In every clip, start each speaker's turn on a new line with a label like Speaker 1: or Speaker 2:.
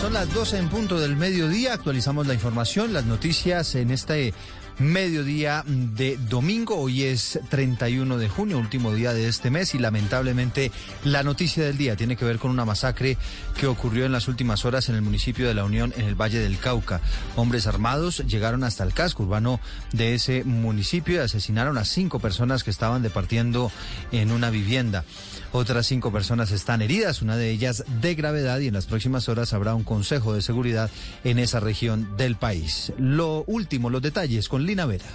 Speaker 1: Son las 12 en punto del mediodía, actualizamos la información, las noticias en este mediodía de domingo. Hoy es 31 de junio, último día de este mes y lamentablemente la noticia del día tiene que ver con una masacre que ocurrió en las últimas horas en el municipio de La Unión, en el Valle del Cauca. Hombres armados llegaron hasta el casco urbano de ese municipio y asesinaron a cinco personas que estaban departiendo en una vivienda. Otras cinco personas están heridas, una de ellas de gravedad y en las próximas horas habrá un consejo de seguridad en esa región del país. Lo último, los detalles con Lina Vera.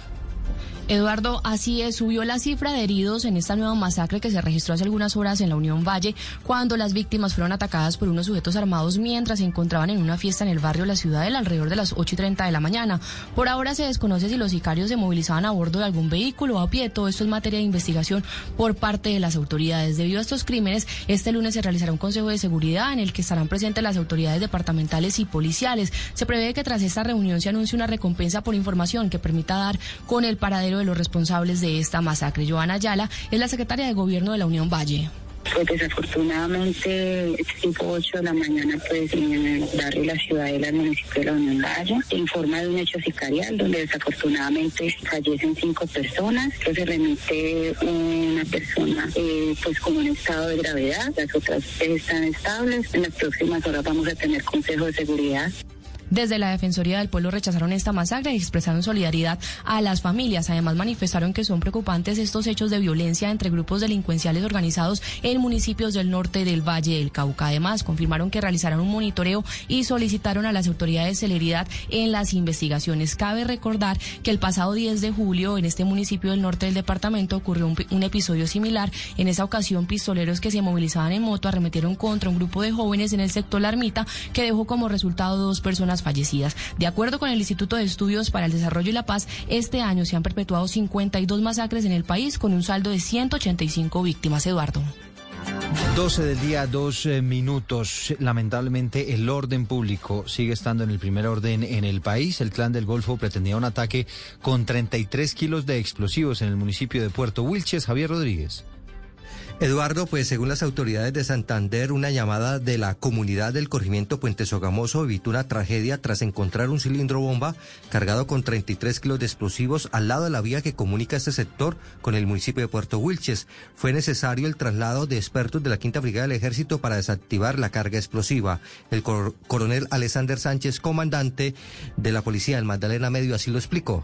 Speaker 2: Eduardo, así es, subió la cifra de heridos en esta nueva masacre que se registró hace algunas horas en la Unión Valle, cuando las víctimas fueron atacadas por unos sujetos armados mientras se encontraban en una fiesta en el barrio La Ciudadela alrededor de las 8 y 30 de la mañana. Por ahora se desconoce si los sicarios se movilizaban a bordo de algún vehículo o a pie. Todo esto es materia de investigación por parte de las autoridades. Debido a estos crímenes, este lunes se realizará un consejo de seguridad en el que estarán presentes las autoridades departamentales y policiales. Se prevé que tras esta reunión se anuncie una recompensa por información que permita dar con el paradero de los responsables de esta masacre. Joana Ayala es la secretaria de Gobierno de la Unión Valle.
Speaker 3: Pues desafortunadamente, tipo 8 de la mañana, pues en el barrio La Ciudadela, el municipio de la Unión Valle, informa de un hecho sicarial donde desafortunadamente fallecen cinco personas, que se remite una persona eh, pues con un estado de gravedad, las otras están estables. En las próximas horas vamos a tener consejo de seguridad.
Speaker 2: Desde la Defensoría del Pueblo rechazaron esta masacre y expresaron solidaridad a las familias. Además, manifestaron que son preocupantes estos hechos de violencia entre grupos delincuenciales organizados en municipios del norte del Valle del Cauca. Además, confirmaron que realizarán un monitoreo y solicitaron a las autoridades celeridad en las investigaciones. Cabe recordar que el pasado 10 de julio en este municipio del norte del departamento ocurrió un, episodio similar. En esa ocasión, pistoleros que se movilizaban en moto arremetieron contra un grupo de jóvenes en el sector La Ermita que dejó como resultado dos personas fallecidas. De acuerdo con el Instituto de Estudios para el Desarrollo y la Paz, este año se han perpetuado 52 masacres en el país con un saldo de 185 víctimas. Eduardo.
Speaker 1: 12 del día, dos eh, minutos. Lamentablemente el orden público sigue estando en el primer orden en el país. El clan del Golfo pretendía un ataque con 33 kilos de explosivos en el municipio de Puerto Wilches. Javier Rodríguez.
Speaker 4: Eduardo, pues según las autoridades de Santander, una llamada de la comunidad del corregimiento Puente Sogamoso evitó una tragedia tras encontrar un cilindro bomba cargado con 33 kilos de explosivos al lado de la vía que comunica este sector con el municipio de Puerto Wilches. Fue necesario el traslado de expertos de la Quinta Brigada del Ejército para desactivar la carga explosiva. El cor coronel Alexander Sánchez, comandante de la Policía del Magdalena Medio, así lo explicó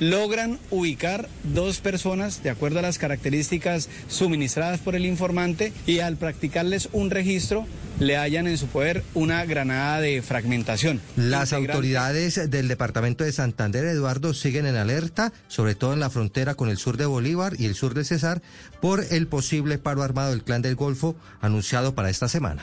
Speaker 5: logran ubicar dos personas de acuerdo a las características suministradas por el informante y al practicarles un registro le hallan en su poder una granada de fragmentación.
Speaker 4: Las autoridades del departamento de Santander, Eduardo, siguen en alerta, sobre todo en la frontera con el sur de Bolívar y el sur de Cesar, por el posible paro armado del Clan del Golfo anunciado para esta semana.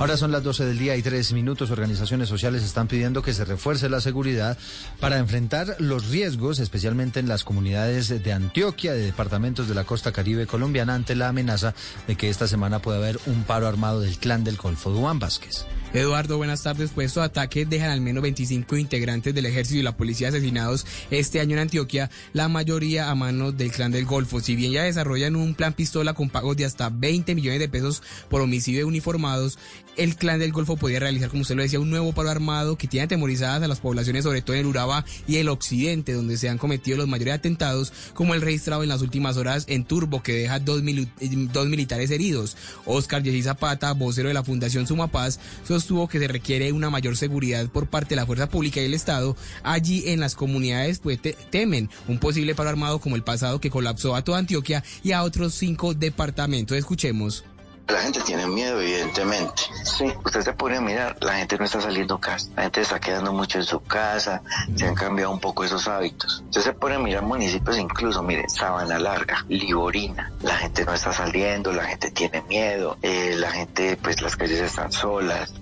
Speaker 1: Ahora son las 12 del día y tres minutos. Organizaciones sociales están pidiendo que se refuerce la seguridad para enfrentar los riesgos, especialmente en las comunidades de Antioquia, de departamentos de la costa caribe colombiana, ante la amenaza de que esta semana pueda haber un paro armado del clan del Golfo. Duan Vázquez.
Speaker 6: Eduardo, buenas tardes. Pues estos ataques dejan al menos 25 integrantes del ejército y la policía asesinados este año en Antioquia, la mayoría a manos del clan del Golfo. Si bien ya desarrollan un plan pistola con pagos de hasta 20 millones de pesos por homicidio de uniformados, el clan del Golfo podía realizar, como usted lo decía, un nuevo paro armado que tiene atemorizadas a las poblaciones, sobre todo en el Urabá y el occidente, donde se han cometido los mayores atentados, como el registrado en las últimas horas en Turbo, que deja dos, mil dos militares heridos. Oscar Jessy Zapata, vocero de la Fundación Sumapaz, sostuvo que se requiere una mayor seguridad por parte de la fuerza pública y el Estado. Allí en las comunidades pues, te temen un posible paro armado como el pasado que colapsó a toda Antioquia y a otros cinco departamentos. Escuchemos.
Speaker 7: La gente tiene miedo, evidentemente. Sí, usted se pone a mirar, la gente no está saliendo casa, la gente está quedando mucho en su casa, se han cambiado un poco esos hábitos. Usted se pone a mirar municipios incluso, mire, Sabana Larga, Liborina, la gente no está saliendo, la gente tiene miedo, eh, la gente, pues las calles están solas,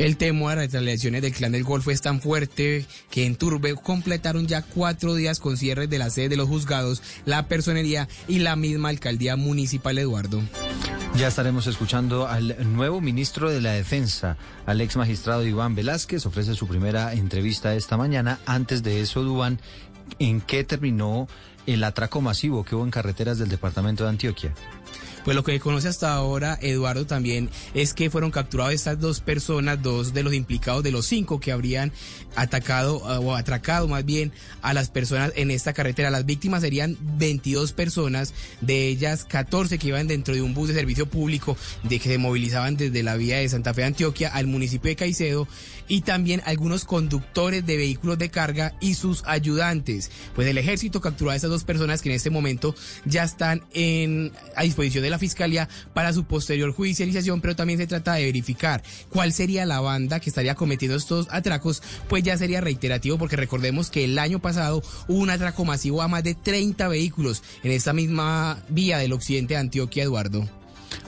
Speaker 6: El temor a las retaliaciones del clan del Golfo es tan fuerte que en Turbe completaron ya cuatro días con cierres de la sede de los juzgados, la personería y la misma alcaldía municipal, Eduardo.
Speaker 1: Ya estaremos escuchando al nuevo ministro de la Defensa, al ex magistrado Iván Velázquez. Ofrece su primera entrevista esta mañana. Antes de eso, Dubán, ¿en qué terminó el atraco masivo que hubo en carreteras del departamento de Antioquia?
Speaker 6: Pues lo que conoce hasta ahora Eduardo también es que fueron capturadas estas dos personas, dos de los implicados de los cinco que habrían atacado eh, o atracado más bien a las personas en esta carretera. Las víctimas serían 22 personas, de ellas 14 que iban dentro de un bus de servicio público de que se movilizaban desde la vía de Santa Fe Antioquia al municipio de Caicedo y también algunos conductores de vehículos de carga y sus ayudantes. Pues el ejército capturó a esas dos personas que en este momento ya están en, a disposición de la fiscalía para su posterior judicialización, pero también se trata de verificar cuál sería la banda que estaría cometiendo estos atracos, pues ya sería reiterativo porque recordemos que el año pasado hubo un atraco masivo a más de 30 vehículos en esta misma vía del occidente de Antioquia, Eduardo.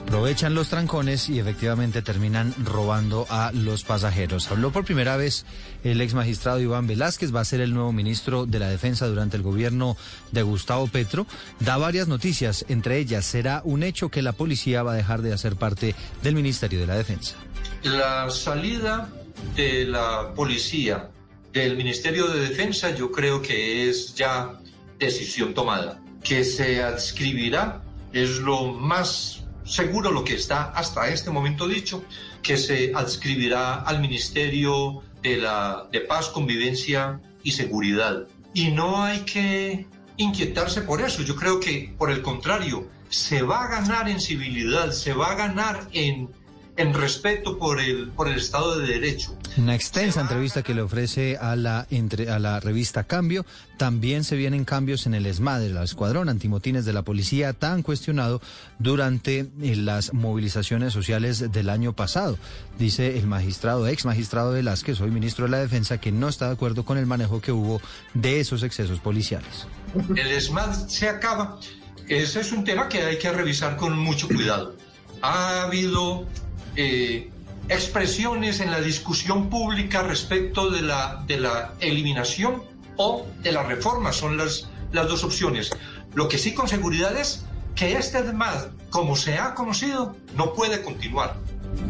Speaker 1: Aprovechan los trancones y efectivamente terminan robando a los pasajeros. Habló por primera vez el ex magistrado Iván Velázquez, va a ser el nuevo ministro de la Defensa durante el gobierno de Gustavo Petro. Da varias noticias, entre ellas será un hecho que la policía va a dejar de hacer parte del Ministerio de la Defensa.
Speaker 8: La salida de la policía del Ministerio de Defensa yo creo que es ya decisión tomada. Que se adscribirá es lo más seguro lo que está hasta este momento dicho, que se adscribirá al Ministerio de, la, de Paz, Convivencia y Seguridad. Y no hay que inquietarse por eso. Yo creo que, por el contrario, se va a ganar en civilidad, se va a ganar en en respeto por el, por el Estado de Derecho.
Speaker 1: Una extensa entrevista que le ofrece a la, entre, a la revista Cambio. También se vienen cambios en el ESMAD, el escuadrón antimotines de la policía, tan cuestionado durante eh, las movilizaciones sociales del año pasado. Dice el magistrado, ex magistrado Velázquez, hoy ministro de la Defensa, que no está de acuerdo con el manejo que hubo de esos excesos policiales.
Speaker 8: El ESMAD se acaba. Ese es un tema que hay que revisar con mucho cuidado. Ha habido eh, expresiones en la discusión pública respecto de la, de la eliminación o de la reforma. Son las, las dos opciones. Lo que sí con seguridad es que este DMAD, como se ha conocido, no puede continuar.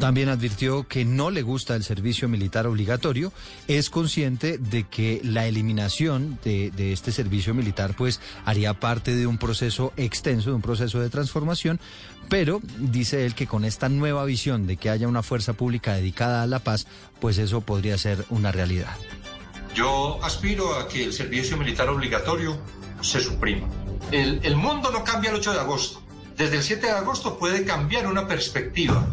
Speaker 1: También advirtió que no le gusta el servicio militar obligatorio, es consciente de que la eliminación de, este servicio militar pues haría parte de un proceso extenso, de un proceso de transformación, pero dice él que con esta nueva visión de que haya una fuerza pública dedicada a la paz, pues eso podría ser una realidad.
Speaker 8: Yo aspiro a que el servicio militar obligatorio se suprima. El, el mundo no cambia el 8 de agosto. Desde el 7 de agosto puede cambiar una perspectiva,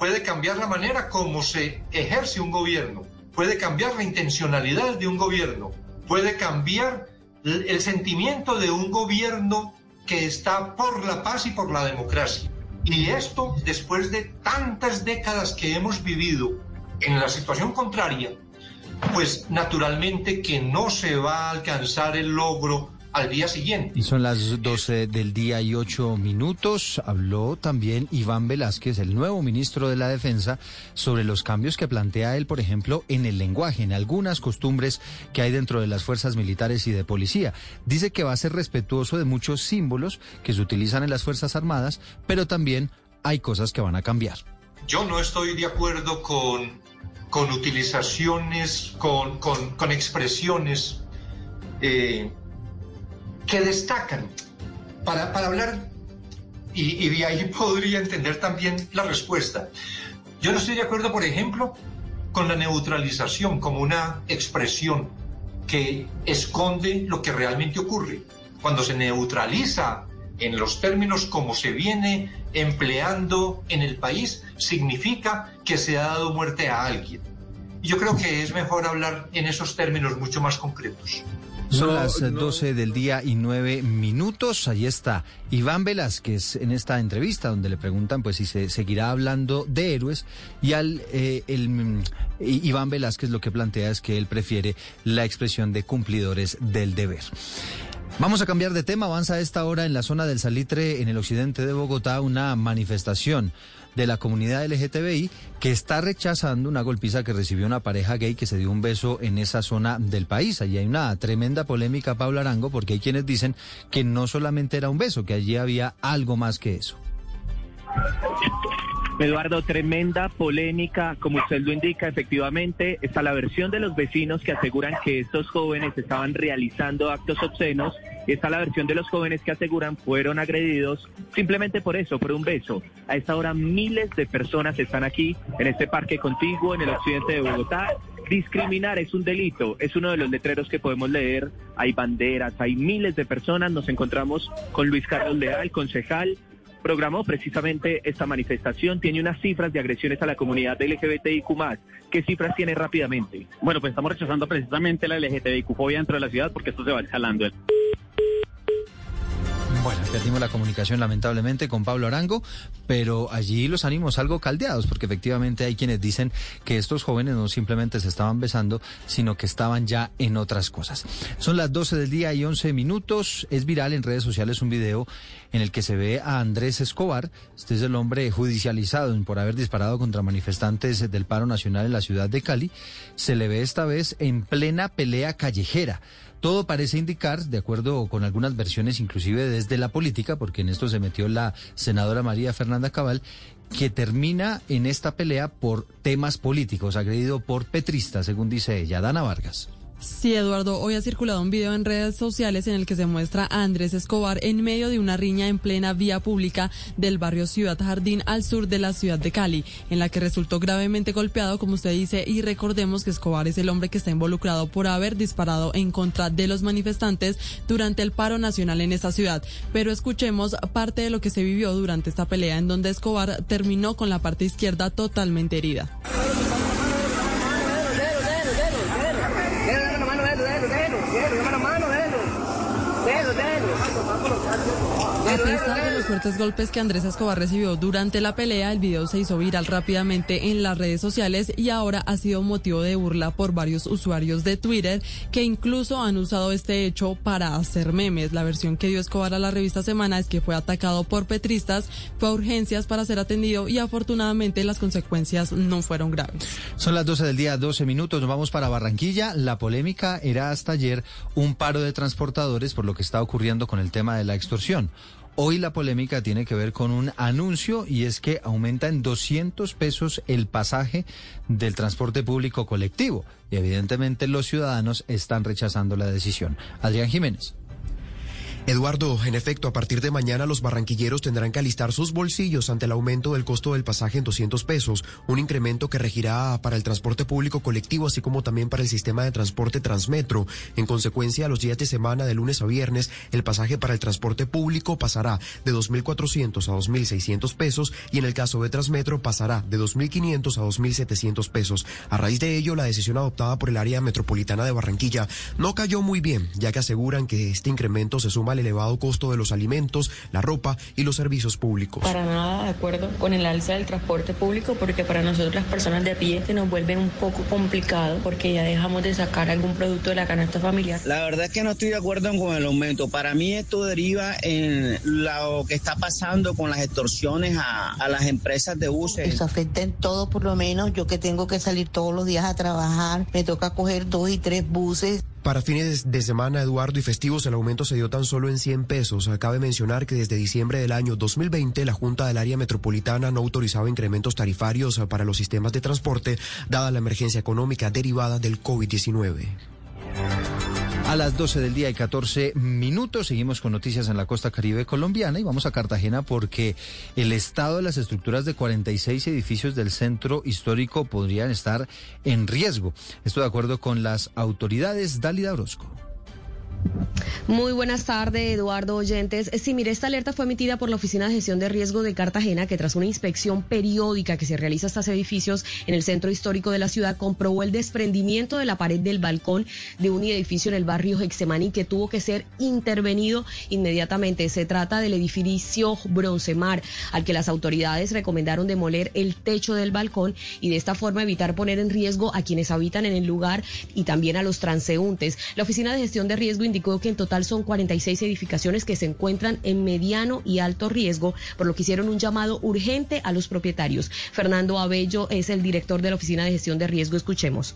Speaker 8: puede cambiar la manera como se ejerce un gobierno, puede cambiar la intencionalidad de un gobierno, puede cambiar el sentimiento de un gobierno que está por la paz y por la democracia. Y esto, después de tantas décadas que hemos vivido en la situación contraria, pues naturalmente que no se va a alcanzar el logro al día siguiente.
Speaker 1: Y son las 12 del día y 8 minutos. Habló también Iván Velázquez, el nuevo ministro de la Defensa, sobre los cambios que plantea él, por ejemplo, en el lenguaje, en algunas costumbres que hay dentro de las fuerzas militares y de policía. Dice que va a ser respetuoso de muchos símbolos que se utilizan en las Fuerzas Armadas, pero también hay cosas que van a cambiar.
Speaker 8: Yo no estoy de acuerdo con, con utilizaciones, con, con, con expresiones. Eh, que destacan para, para hablar, y, de ahí podría entender también la respuesta. Yo no estoy de acuerdo, por ejemplo, con la neutralización como una expresión que esconde lo que realmente ocurre. Cuando se neutraliza en los términos como se viene empleando en el país, significa que se ha dado muerte a alguien. Yo creo que es mejor hablar en esos términos mucho más concretos.
Speaker 1: Son las 12 del día y 9 minutos. Ahí está Iván Velázquez en esta entrevista donde le preguntan pues si se seguirá hablando de héroes y al eh, el, mm, Iván Velázquez lo que plantea es que él prefiere la expresión de cumplidores del deber. Vamos a cambiar de tema. Avanza a esta hora en la zona del Salitre, en el occidente de Bogotá, una manifestación de la comunidad LGTBI que está rechazando una golpiza que recibió una pareja gay que se dio un beso en esa zona del país. Allí hay una tremenda polémica, Pablo Arango, porque hay quienes dicen que no solamente era un beso, que allí había algo más que eso.
Speaker 9: Eduardo, tremenda polémica, como usted lo indica, efectivamente está la versión de los vecinos que aseguran que estos jóvenes estaban realizando actos obscenos, está la versión de los jóvenes que aseguran fueron agredidos simplemente por eso, por un beso. A esta hora miles de personas están aquí en este parque contiguo en el occidente de Bogotá. Discriminar es un delito, es uno de los letreros que podemos leer. Hay banderas, hay miles de personas. Nos encontramos con Luis Carlos Leal, concejal programó precisamente esta manifestación. Tiene unas cifras de agresiones a la comunidad LGBTIQ+. ¿Qué cifras tiene rápidamente?
Speaker 10: Bueno, pues estamos rechazando precisamente la LGBTIQ-fobia dentro de la ciudad porque esto se va escalando.
Speaker 1: Bueno, perdimos la comunicación lamentablemente con Pablo Arango, pero allí los ánimos algo caldeados, porque efectivamente hay quienes dicen que estos jóvenes no simplemente se estaban besando, sino que estaban ya en otras cosas. Son las 12 del día y 11 minutos. Es viral en redes sociales un video en el que se ve a Andrés Escobar. Este es el hombre judicializado por haber disparado contra manifestantes del paro nacional en la ciudad de Cali. Se le ve esta vez en plena pelea callejera. Todo parece indicar, de acuerdo con algunas versiones, inclusive desde la política, porque en esto se metió la senadora María Fernanda Cabal, que termina en esta pelea por temas políticos, agredido por petristas, según dice ella, Dana Vargas.
Speaker 11: Sí, Eduardo, hoy ha circulado un video en redes sociales en el que se muestra a Andrés Escobar en medio de una riña en plena vía pública del barrio Ciudad Jardín al sur de la ciudad de Cali, en la que resultó gravemente golpeado, como usted dice, y recordemos que Escobar es el hombre que está involucrado por haber disparado en contra de los manifestantes durante el paro nacional en esa ciudad. Pero escuchemos parte de lo que se vivió durante esta pelea en donde Escobar terminó con la parte izquierda totalmente herida. A pesar de los fuertes golpes que Andrés Escobar recibió durante la pelea, el video se hizo viral rápidamente en las redes sociales y ahora ha sido motivo de burla por varios usuarios de Twitter que incluso han usado este hecho para hacer memes. La versión que dio Escobar a la revista Semana es que fue atacado por petristas, fue a urgencias para ser atendido y afortunadamente las consecuencias no fueron graves.
Speaker 1: Son las 12 del día, 12 minutos, nos vamos para Barranquilla. La polémica era hasta ayer un paro de transportadores por lo que está ocurriendo con el tema de la extorsión. Hoy la polémica tiene que ver con un anuncio y es que aumenta en 200 pesos el pasaje del transporte público colectivo. Y evidentemente los ciudadanos están rechazando la decisión. Adrián Jiménez.
Speaker 12: Eduardo, en efecto, a partir de mañana los barranquilleros tendrán que alistar sus bolsillos ante el aumento del costo del pasaje en 200 pesos, un incremento que regirá para el transporte público colectivo, así como también para el sistema de transporte Transmetro. En consecuencia, a los días de semana, de lunes a viernes, el pasaje para el transporte público pasará de 2.400 a 2.600 pesos y en el caso de Transmetro pasará de 2.500 a 2.700 pesos. A raíz de ello, la decisión adoptada por el área metropolitana de Barranquilla no cayó muy bien, ya que aseguran que este incremento se suma al elevado costo de los alimentos, la ropa y los servicios públicos.
Speaker 13: Para nada de acuerdo con el alza del transporte público porque para nosotros las personas de a pie se nos vuelve un poco complicado porque ya dejamos de sacar algún producto de la canasta familiar.
Speaker 14: La verdad es que no estoy de acuerdo con el aumento. Para mí esto deriva en lo que está pasando con las extorsiones a, a las empresas de buses.
Speaker 15: Eso afecta en todo, por lo menos yo que tengo que salir todos los días a trabajar, me toca coger dos y tres buses.
Speaker 12: Para fines de semana, Eduardo, y festivos, el aumento se dio tan solo en 100 pesos. Cabe mencionar que desde diciembre del año 2020, la Junta del Área Metropolitana no autorizaba incrementos tarifarios para los sistemas de transporte, dada la emergencia económica derivada del COVID-19.
Speaker 1: A las 12 del día y 14 minutos seguimos con noticias en la costa caribe colombiana y vamos a Cartagena porque el estado de las estructuras de 46 edificios del centro histórico podrían estar en riesgo. Esto de acuerdo con las autoridades. Dálida Orozco.
Speaker 16: Muy buenas tardes, Eduardo Oyentes. Sí, mire, esta alerta fue emitida por la Oficina de Gestión de Riesgo de Cartagena, que tras una inspección periódica que se realiza a estos edificios en el centro histórico de la ciudad, comprobó el desprendimiento de la pared del balcón de un edificio en el barrio Hexemani que tuvo que ser intervenido inmediatamente. Se trata del edificio Broncemar, al que las autoridades recomendaron demoler el techo del balcón y de esta forma evitar poner en riesgo a quienes habitan en el lugar y también a los transeúntes. La Oficina de Gestión de Riesgo indicó que en total son 46 edificaciones que se encuentran en mediano y alto riesgo, por lo que hicieron un llamado urgente a los propietarios. Fernando Abello es el director de la Oficina de Gestión de Riesgo. Escuchemos.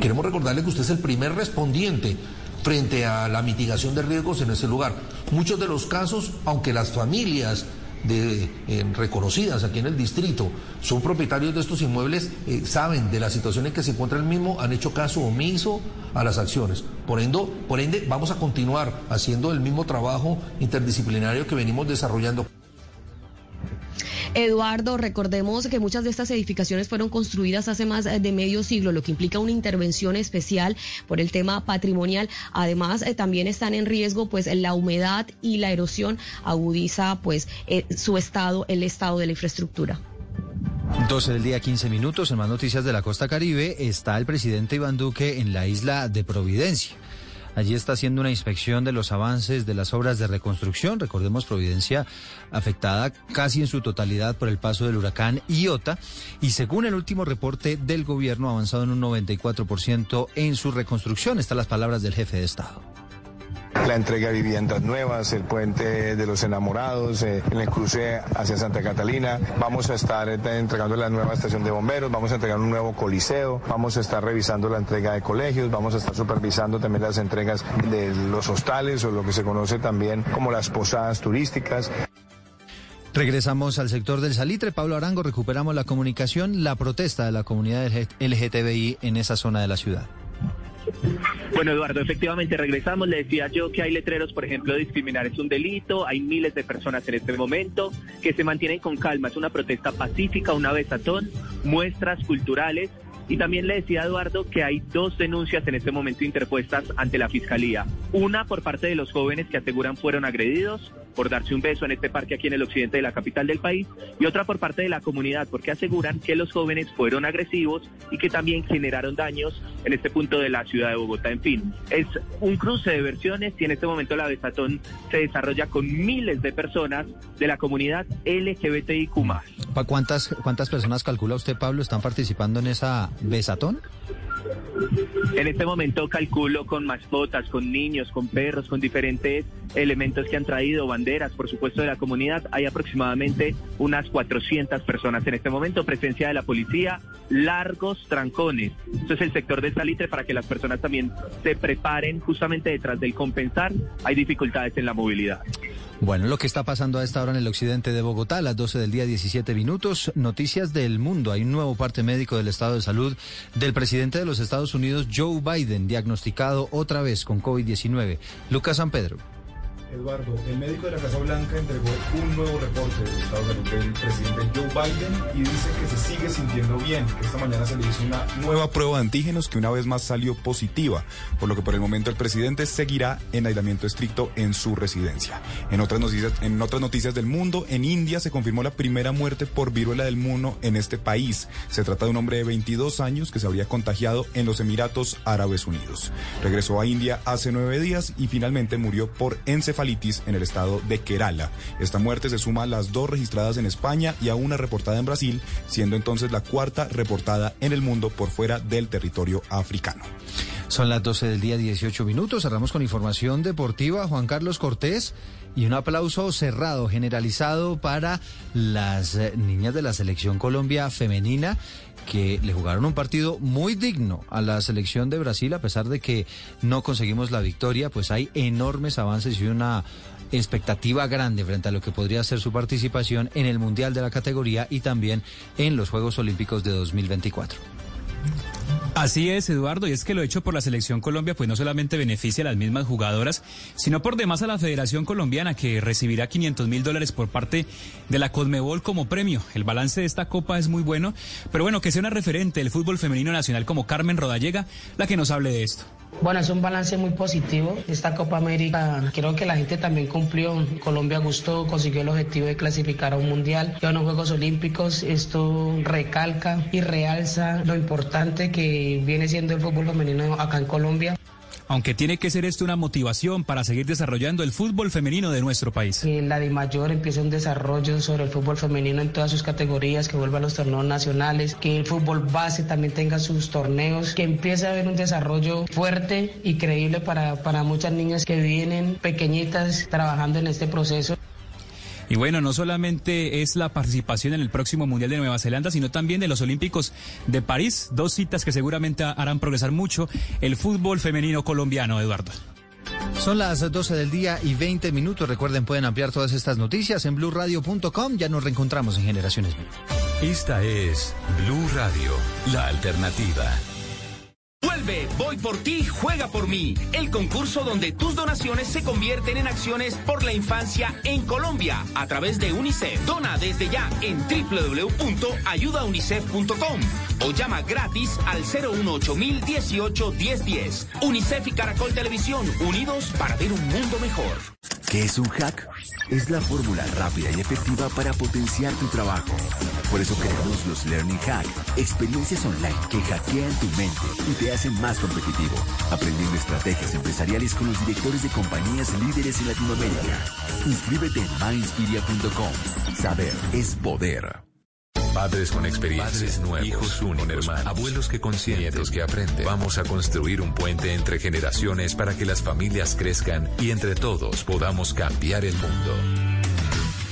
Speaker 17: Queremos recordarle que usted es el primer respondiente frente a la mitigación de riesgos en ese lugar. Muchos de los casos, aunque las familias eh, reconocidas aquí en el distrito son propietarios de estos inmuebles, eh, saben de la situación en que se encuentra el mismo, han hecho caso omiso a las acciones. Por ende, por ende, vamos a continuar haciendo el mismo trabajo interdisciplinario que venimos desarrollando.
Speaker 16: Eduardo, recordemos que muchas de estas edificaciones fueron construidas hace más de medio siglo, lo que implica una intervención especial por el tema patrimonial. Además, eh, también están en riesgo pues la humedad y la erosión agudiza pues eh, su estado, el estado de la infraestructura.
Speaker 1: 12 del día, 15 minutos. En más noticias de la costa caribe está el presidente Iván Duque en la isla de Providencia. Allí está haciendo una inspección de los avances de las obras de reconstrucción. Recordemos Providencia afectada casi en su totalidad por el paso del huracán Iota. Y según el último reporte del gobierno, ha avanzado en un 94% en su reconstrucción. Están las palabras del jefe de Estado
Speaker 18: la entrega de viviendas nuevas, el puente de los enamorados, eh, en el cruce hacia Santa Catalina. Vamos a estar eh, entregando la nueva estación de bomberos, vamos a entregar un nuevo coliseo, vamos a estar revisando la entrega de colegios, vamos a estar supervisando también las entregas de los hostales o lo que se conoce también como las posadas turísticas.
Speaker 1: Regresamos al sector del salitre. Pablo Arango, recuperamos la comunicación, la protesta de la comunidad LGTBI en esa zona de la ciudad.
Speaker 9: Bueno, Eduardo, efectivamente regresamos. Le decía yo que hay letreros, por ejemplo, discriminar es un delito. Hay miles de personas en este momento que se mantienen con calma. Es una protesta pacífica, una besatón, muestras culturales. Y también le decía a Eduardo que hay dos denuncias en este momento interpuestas ante la Fiscalía. Una por parte de los jóvenes que aseguran fueron agredidos por darse un beso en este parque aquí en el occidente de la capital del país y otra por parte de la comunidad porque aseguran que los jóvenes fueron agresivos y que también generaron daños en este punto de la ciudad de Bogotá. En fin, es un cruce de versiones y en este momento la besatón se desarrolla con miles de personas de la comunidad LGBTIQ+.
Speaker 1: ¿Cuántas, cuántas personas calcula usted, Pablo, están participando en esa besatón?
Speaker 9: En este momento calculo con mascotas, con niños, con perros, con diferentes elementos que han traído, banderas, por supuesto, de la comunidad. Hay aproximadamente unas 400 personas en este momento, presencia de la policía, largos trancones. Esto es el sector del salitre para que las personas también se preparen justamente detrás del compensar. Hay dificultades en la movilidad.
Speaker 1: Bueno, lo que está pasando a esta hora en el occidente de Bogotá, a las 12 del día 17 minutos, noticias del mundo. Hay un nuevo parte médico del estado de salud del presidente de los Estados Unidos, Joe Biden, diagnosticado otra vez con COVID-19. Lucas San Pedro.
Speaker 19: Eduardo, el médico de la Casa Blanca entregó un nuevo reporte del estado de salud del presidente Joe Biden y dice que se sigue sintiendo bien, esta mañana se le hizo una nueva prueba de antígenos que una vez más salió positiva, por lo que por el momento el presidente seguirá en aislamiento estricto en su residencia. En otras noticias, en otras noticias del mundo, en India se confirmó la primera muerte por viruela del mono en este país. Se trata de un hombre de 22 años que se habría contagiado en los Emiratos Árabes Unidos. Regresó a India hace nueve días y finalmente murió por en el estado de Kerala. Esta muerte se suma a las dos registradas en España y a una reportada en Brasil, siendo entonces la cuarta reportada en el mundo por fuera del territorio africano.
Speaker 1: Son las 12 del día 18 minutos. Cerramos con información deportiva. Juan Carlos Cortés. Y un aplauso cerrado, generalizado para las eh, niñas de la selección Colombia femenina que le jugaron un partido muy digno a la selección de Brasil, a pesar de que no conseguimos la victoria, pues hay enormes avances y una expectativa grande frente a lo que podría ser su participación en el Mundial de la categoría y también en los Juegos Olímpicos de 2024.
Speaker 20: Así es, Eduardo, y es que lo hecho por la selección Colombia pues no solamente beneficia a las mismas jugadoras, sino por demás a la Federación Colombiana que recibirá 500 mil dólares por parte de la Conmebol como premio. El balance de esta copa es muy bueno, pero bueno, que sea una referente del fútbol femenino nacional como Carmen Rodallega la que nos hable de esto.
Speaker 21: Bueno, es un balance muy positivo. Esta Copa América, creo que la gente también cumplió. Colombia gustó, consiguió el objetivo de clasificar a un mundial y a unos Juegos Olímpicos. Esto recalca y realza lo importante que viene siendo el fútbol femenino acá en Colombia.
Speaker 20: Aunque tiene que ser esto una motivación para seguir desarrollando el fútbol femenino de nuestro país.
Speaker 21: Que la de mayor empiece un desarrollo sobre el fútbol femenino en todas sus categorías, que vuelva a los torneos nacionales, que el fútbol base también tenga sus torneos, que empiece a haber un desarrollo fuerte y creíble para, para muchas niñas que vienen pequeñitas trabajando en este proceso.
Speaker 20: Y bueno, no solamente es la participación en el próximo Mundial de Nueva Zelanda, sino también de los Olímpicos de París, dos citas que seguramente harán progresar mucho el fútbol femenino colombiano, Eduardo.
Speaker 1: Son las 12 del día y 20 minutos. Recuerden, pueden ampliar todas estas noticias en blurradio.com. Ya nos reencontramos en Generaciones Blue.
Speaker 22: Esta es Blue Radio, la alternativa.
Speaker 23: Vuelve, voy por ti, juega por mí. El concurso donde tus donaciones se convierten en acciones por la infancia en Colombia a través de UNICEF. Dona desde ya en www.ayudaunicef.com o llama gratis al 018 18 1010. UNICEF y Caracol Televisión, unidos para ver un mundo mejor.
Speaker 22: ¿Qué es un hack? Es la fórmula rápida y efectiva para potenciar tu trabajo. Por eso creamos los Learning Hack, experiencias online que hackean tu mente y te hacen más competitivo, aprendiendo estrategias empresariales con los directores de compañías líderes en Latinoamérica. Inscríbete en mindspiria.com. Saber es poder. Padres con experiencia, Padres nuevos, hijos únicos, hermanos, abuelos que consienten, nietos que aprenden. Vamos a construir un puente entre generaciones para que las familias crezcan y entre todos podamos cambiar el mundo.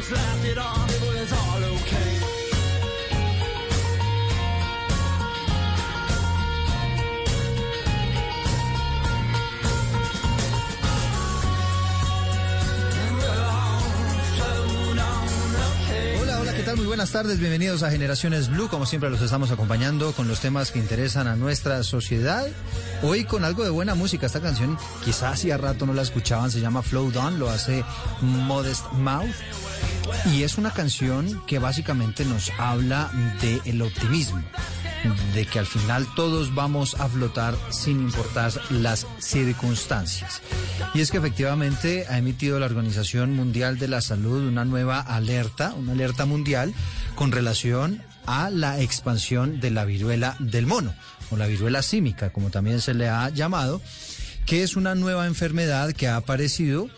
Speaker 24: Just laughed
Speaker 1: ¿qué tal? Muy buenas tardes, bienvenidos a Generaciones Blue. Como siempre los estamos acompañando con los temas que interesan a nuestra sociedad. Hoy con algo de buena música. Esta canción quizás hacía rato no la escuchaban, se llama Flow Down, lo hace Modest Mouth. Y es una canción que básicamente nos habla del optimismo, de que al final todos vamos a flotar sin importar las circunstancias. Y es que efectivamente ha emitido la Organización Mundial de la Salud una nueva alerta, una alerta mundial con relación a la expansión de la viruela del mono, o la viruela símica, como también se le ha llamado, que es una nueva enfermedad que ha aparecido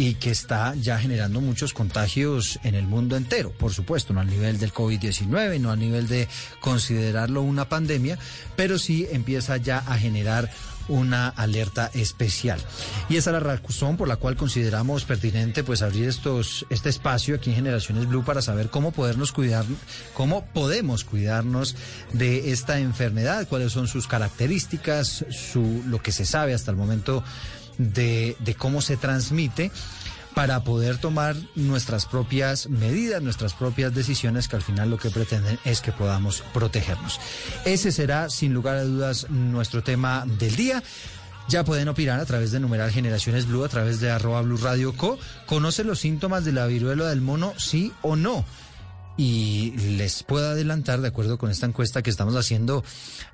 Speaker 1: y que está ya generando muchos contagios en el mundo entero, por supuesto, no al nivel del COVID-19, no al nivel de considerarlo una pandemia, pero sí empieza ya a generar una alerta especial. Y esa es la razón por la cual consideramos pertinente pues abrir estos este espacio aquí en Generaciones Blue para saber cómo podernos cuidar, cómo podemos cuidarnos de esta enfermedad, cuáles son sus características, su lo que se sabe hasta el momento de, cómo se transmite para poder tomar nuestras propias medidas, nuestras propias decisiones que al final lo que pretenden es que podamos protegernos. Ese será sin lugar a dudas nuestro tema del día. Ya pueden opinar a través de numeral Generaciones Blue, a través de arroba Blue Radio Co. ¿Conoce los síntomas de la viruela del mono, sí o no? Y les puedo adelantar, de acuerdo con esta encuesta que estamos haciendo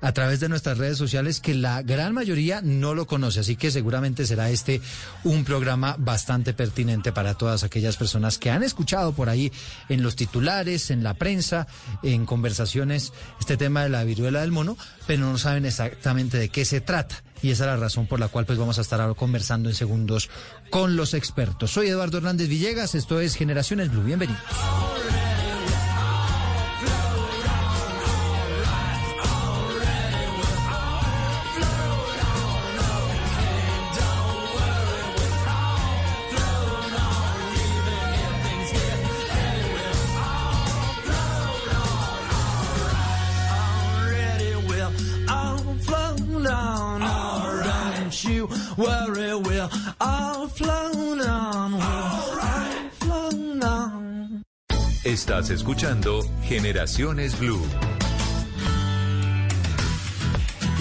Speaker 1: a través de nuestras redes sociales, que la gran mayoría no lo conoce. Así que seguramente será este un programa bastante pertinente para todas aquellas personas que han escuchado por ahí en los titulares, en la prensa, en conversaciones, este tema de la viruela del mono, pero no saben exactamente de qué se trata. Y esa es la razón por la cual pues vamos a estar ahora conversando en segundos con los expertos. Soy Eduardo Hernández Villegas, esto es Generaciones Blue. Bienvenidos.
Speaker 24: Worry, we're all flown on. All flown on.
Speaker 25: Estás escuchando Generaciones Blue.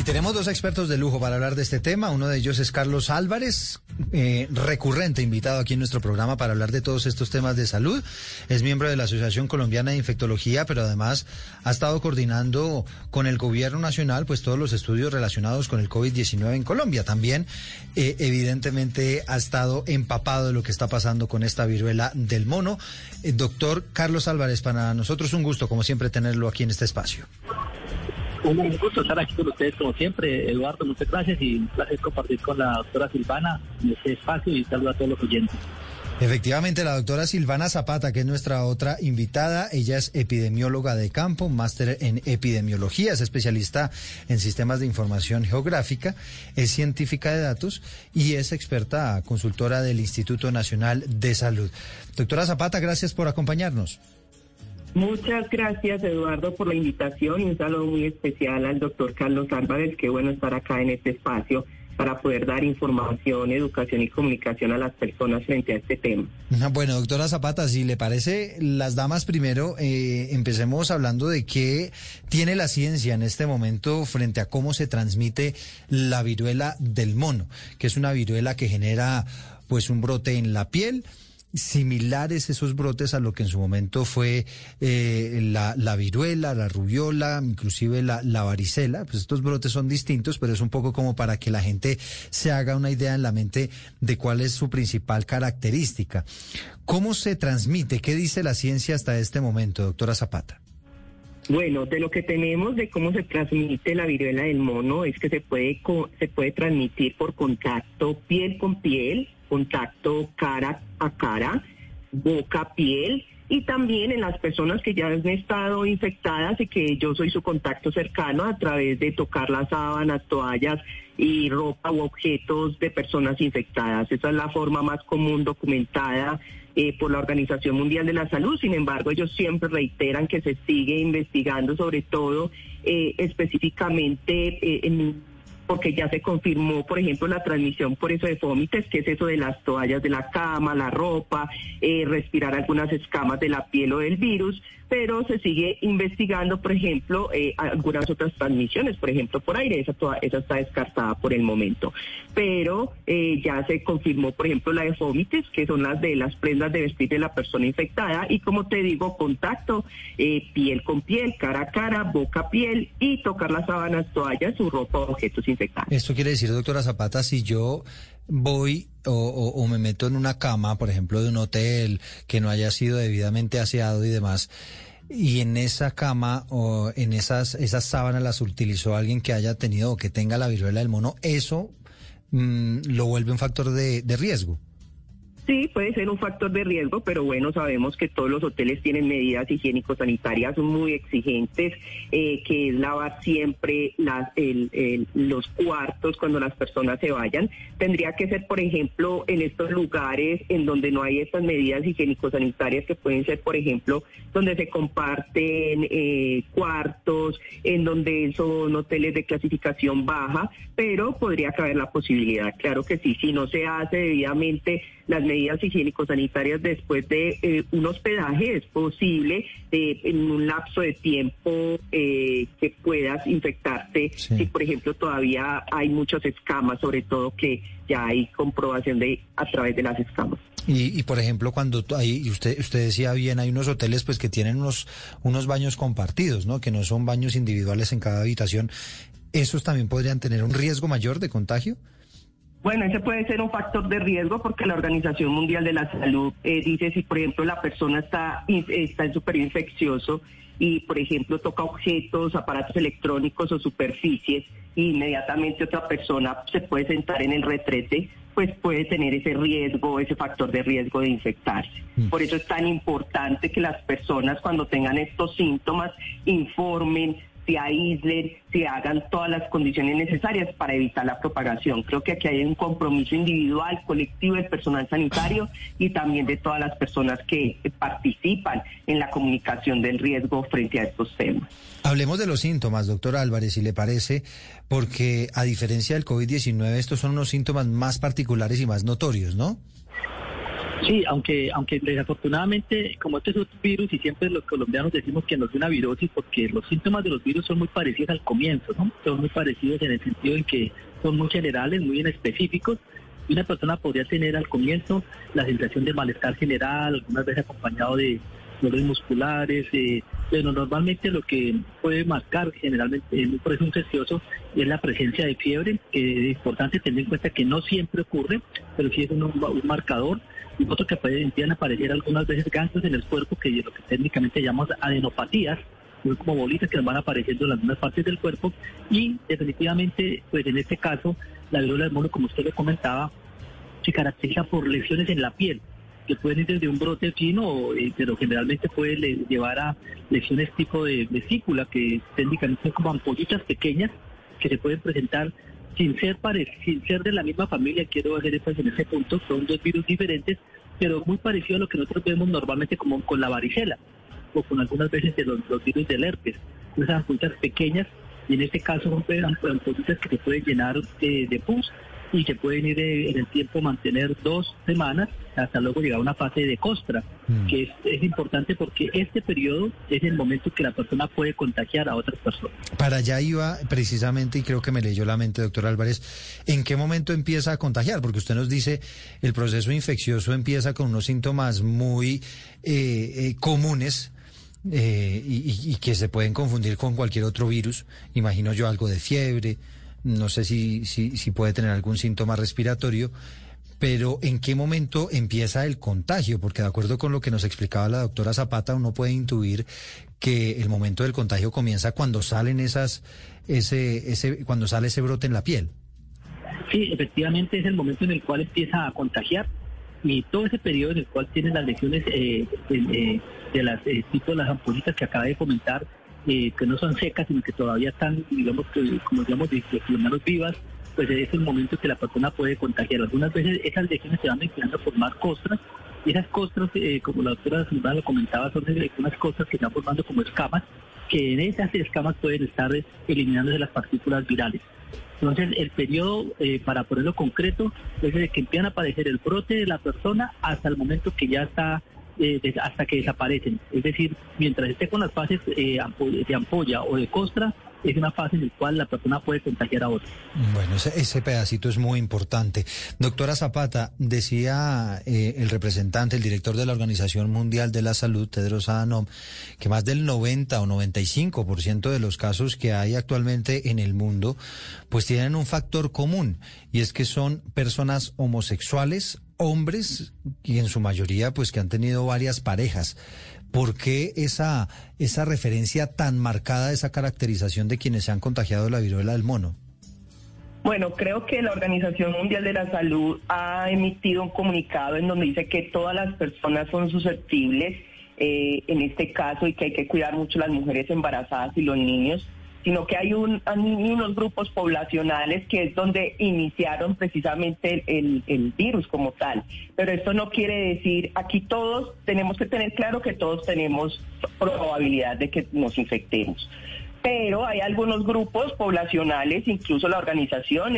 Speaker 1: Tenemos dos expertos de lujo para hablar de este tema. Uno de ellos es Carlos Álvarez, eh, recurrente invitado aquí en nuestro programa para hablar de todos estos temas de salud. Es miembro de la Asociación Colombiana de Infectología, pero además ha estado coordinando con el gobierno nacional pues todos los estudios relacionados con el COVID-19 en Colombia. También, eh, evidentemente, ha estado empapado de lo que está pasando con esta viruela del mono. Eh, doctor Carlos Álvarez, para nosotros un gusto, como siempre, tenerlo aquí en este espacio.
Speaker 26: Un gusto estar aquí con ustedes como siempre, Eduardo, muchas gracias y un placer compartir con la doctora Silvana en este espacio y saludo a todos los oyentes.
Speaker 1: Efectivamente, la doctora Silvana Zapata, que es nuestra otra invitada, ella es epidemióloga de campo, máster en epidemiología, es especialista en sistemas de información geográfica, es científica de datos y es experta consultora del Instituto Nacional de Salud. Doctora Zapata, gracias por acompañarnos.
Speaker 27: Muchas gracias, Eduardo, por la invitación y un saludo muy especial al doctor Carlos Álvarez. Qué bueno estar acá en este espacio para poder dar información, educación y comunicación a las personas frente a este tema.
Speaker 1: Bueno, doctora Zapata, si le parece, las damas primero, eh, empecemos hablando de qué tiene la ciencia en este momento frente a cómo se transmite la viruela del mono, que es una viruela que genera pues un brote en la piel similares esos brotes a lo que en su momento fue eh, la, la, viruela, la rubiola, inclusive la, la, varicela. Pues estos brotes son distintos, pero es un poco como para que la gente se haga una idea en la mente de cuál es su principal característica. ¿Cómo se transmite? ¿Qué dice la ciencia hasta este momento, doctora Zapata?
Speaker 27: Bueno, de lo que tenemos de cómo se transmite la viruela del mono es que se puede se puede transmitir por contacto piel con piel, contacto cara a cara, boca, piel y también en las personas que ya han estado infectadas y que yo soy su contacto cercano a través de tocar las sábanas, toallas y ropa u objetos de personas infectadas. Esa es la forma más común documentada eh, por la Organización Mundial de la Salud. Sin embargo, ellos siempre reiteran que se sigue investigando sobre todo eh, específicamente eh, en porque ya se confirmó, por ejemplo, la transmisión por eso de fómites, que es eso de las toallas de la cama, la ropa, eh, respirar algunas escamas de la piel o del virus, pero se sigue investigando, por ejemplo, eh, algunas otras transmisiones, por ejemplo, por aire, esa, toda, esa está descartada por el momento. Pero eh, ya se confirmó, por ejemplo, la de fómites, que son las de las prendas de vestir de la persona infectada, y como te digo, contacto eh, piel con piel, cara a cara, boca a piel, y tocar las sábanas, toallas, su ropa, objetos infectados.
Speaker 1: Esto quiere decir, doctora Zapata, si yo voy o, me meto en una cama, por ejemplo, de un hotel que no haya sido debidamente aseado y demás, y en esa cama o en esas, esas sábanas las utilizó alguien que haya tenido o que tenga la viruela del mono, eso mm, lo vuelve un factor de riesgo.
Speaker 27: Sí, puede ser un factor de riesgo, pero bueno, sabemos que todos los hoteles tienen medidas higiénico-sanitarias muy exigentes, eh, que es lavar siempre las, los cuartos cuando las personas se vayan. Tendría que ser, por ejemplo, en estos lugares en donde no hay estas medidas higiénico-sanitarias, que pueden ser, por ejemplo, donde se comparten eh, cuartos, en donde son hoteles de clasificación baja, pero podría caber la posibilidad, claro que sí, si no se hace debidamente las medidas higiénico-sanitarias después de eh, un hospedaje, es posible eh, en un lapso de tiempo eh, que puedas infectarte si, por ejemplo, todavía hay muchas escamas, sobre todo que ya hay comprobación de a través de las escamas.
Speaker 1: Y, y por ejemplo, cuando hay, usted usted decía bien, hay unos hoteles pues que tienen unos unos baños compartidos, ¿no? Que no son baños individuales en cada habitación. ¿Esos también podrían tener un riesgo mayor de contagio?
Speaker 27: Bueno, ese puede ser un factor de riesgo porque la Organización Mundial de la Salud eh, dice si, por ejemplo, la persona está, está en super infeccioso y, por ejemplo, toca objetos, aparatos electrónicos o superficies, e inmediatamente otra persona se puede sentar en el retrete, pues puede tener ese riesgo, ese factor de riesgo de infectarse. Por eso es tan importante que las personas cuando tengan estos síntomas informen, se aíslen, se hagan todas las condiciones necesarias para evitar la propagación. Creo que aquí hay un compromiso individual, colectivo del personal sanitario y también de todas las personas que participan en la comunicación del riesgo frente a estos temas.
Speaker 1: Hablemos de los síntomas, doctor Álvarez, si le parece, porque a diferencia del COVID-19, estos son unos síntomas más particulares y más notorios, ¿no?
Speaker 26: Sí, aunque aunque desafortunadamente, como este es un virus y siempre los colombianos decimos que no es una virosis porque los síntomas de los virus son muy parecidos al comienzo, ¿no? Son muy parecidos en el sentido en que son muy generales, muy específicos. Y una persona podría tener al comienzo la sensación de malestar general, algunas veces acompañado de dolores musculares, eh, pero normalmente lo que puede marcar generalmente en un proceso es la presencia de fiebre, que es importante tener en cuenta que no siempre ocurre, pero sí es un, un marcador y otro que pueden aparecer algunas veces ganglios en el cuerpo, que es lo que técnicamente llamamos adenopatías, como bolitas que van apareciendo en algunas partes del cuerpo. Y definitivamente, pues en este caso, la viruela del mono, como usted le comentaba, se caracteriza por lesiones en la piel que pueden ir desde un brote fino, eh, pero generalmente puede le- llevar a lesiones tipo de vesícula, que técnicamente son como ampollitas pequeñas que se pueden presentar sin ser pare- sin ser de la misma familia, quiero hacer énfasis en ese punto, son dos virus diferentes, pero muy parecido a lo que nosotros vemos normalmente como con la varicela o con algunas veces de los, virus del herpes, esas ampollitas pequeñas y en este caso son pues, amp- ampollitas que se pueden llenar eh, de pus y se pueden ir eh, en el tiempo mantener dos semanas hasta luego llegar a una fase de costra, que es, es importante porque este periodo es el momento que la persona puede contagiar a otras personas.
Speaker 1: Para allá iba precisamente, y creo que me leyó la mente, doctor Álvarez, ¿en qué momento empieza a contagiar? Porque usted nos dice, el proceso infeccioso empieza con unos síntomas muy eh, eh, comunes eh, y que se pueden confundir con cualquier otro virus. Imagino yo algo de fiebre, no sé si, si, puede tener algún síntoma respiratorio. Pero ¿en qué momento empieza el contagio? Porque de acuerdo con lo que nos explicaba la doctora Zapata, uno puede intuir que el momento del contagio comienza cuando salen esas, ese, ese, cuando sale ese brote en la piel.
Speaker 26: Sí, efectivamente es el momento en el cual empieza a contagiar y todo ese periodo en el cual tienen las lesiones eh, de, de- de las eh, tipo de las ampollitas que acaba de comentar, eh, que no son secas, sino que todavía están, digamos, que, como digamos, de, de vivas, pues es el momento que la persona puede contagiar. Algunas veces esas lesiones se van mezclando por más costras y esas costras, eh, como la doctora Silvana lo comentaba, son unas costras que están formando como escamas, que en esas escamas pueden estar eliminándose las partículas virales. Entonces, el periodo, eh, para ponerlo concreto, es desde que empiezan a aparecer el brote de la persona hasta el momento que ya está, eh, hasta que desaparecen. Es decir, mientras esté con las fases eh, de ampolla o de costra, es una fase en la cual la persona puede contagiar a otra.
Speaker 1: Bueno, ese, ese pedacito es muy importante. Doctora Zapata, decía eh, el representante, el director de la Organización Mundial de la Salud, Tedros Adhanom, que más del 90 o 95% de los casos que hay actualmente en el mundo, pues tienen un factor común, y es que son personas homosexuales, hombres, y en su mayoría, pues que han tenido varias parejas. ¿Por qué esa, esa referencia tan marcada, esa caracterización de quienes se han contagiado de la viruela del mono?
Speaker 27: Bueno, creo que la Organización Mundial de la Salud ha emitido un comunicado en donde dice que todas las personas son susceptibles eh, en este caso y que hay que cuidar mucho las mujeres embarazadas y los niños, sino que hay, un, hay unos grupos poblacionales que es donde iniciaron precisamente el, virus como tal. Pero esto no quiere decir, aquí todos tenemos que tener claro que todos tenemos probabilidad de que nos infectemos pero hay algunos grupos poblacionales, incluso la organización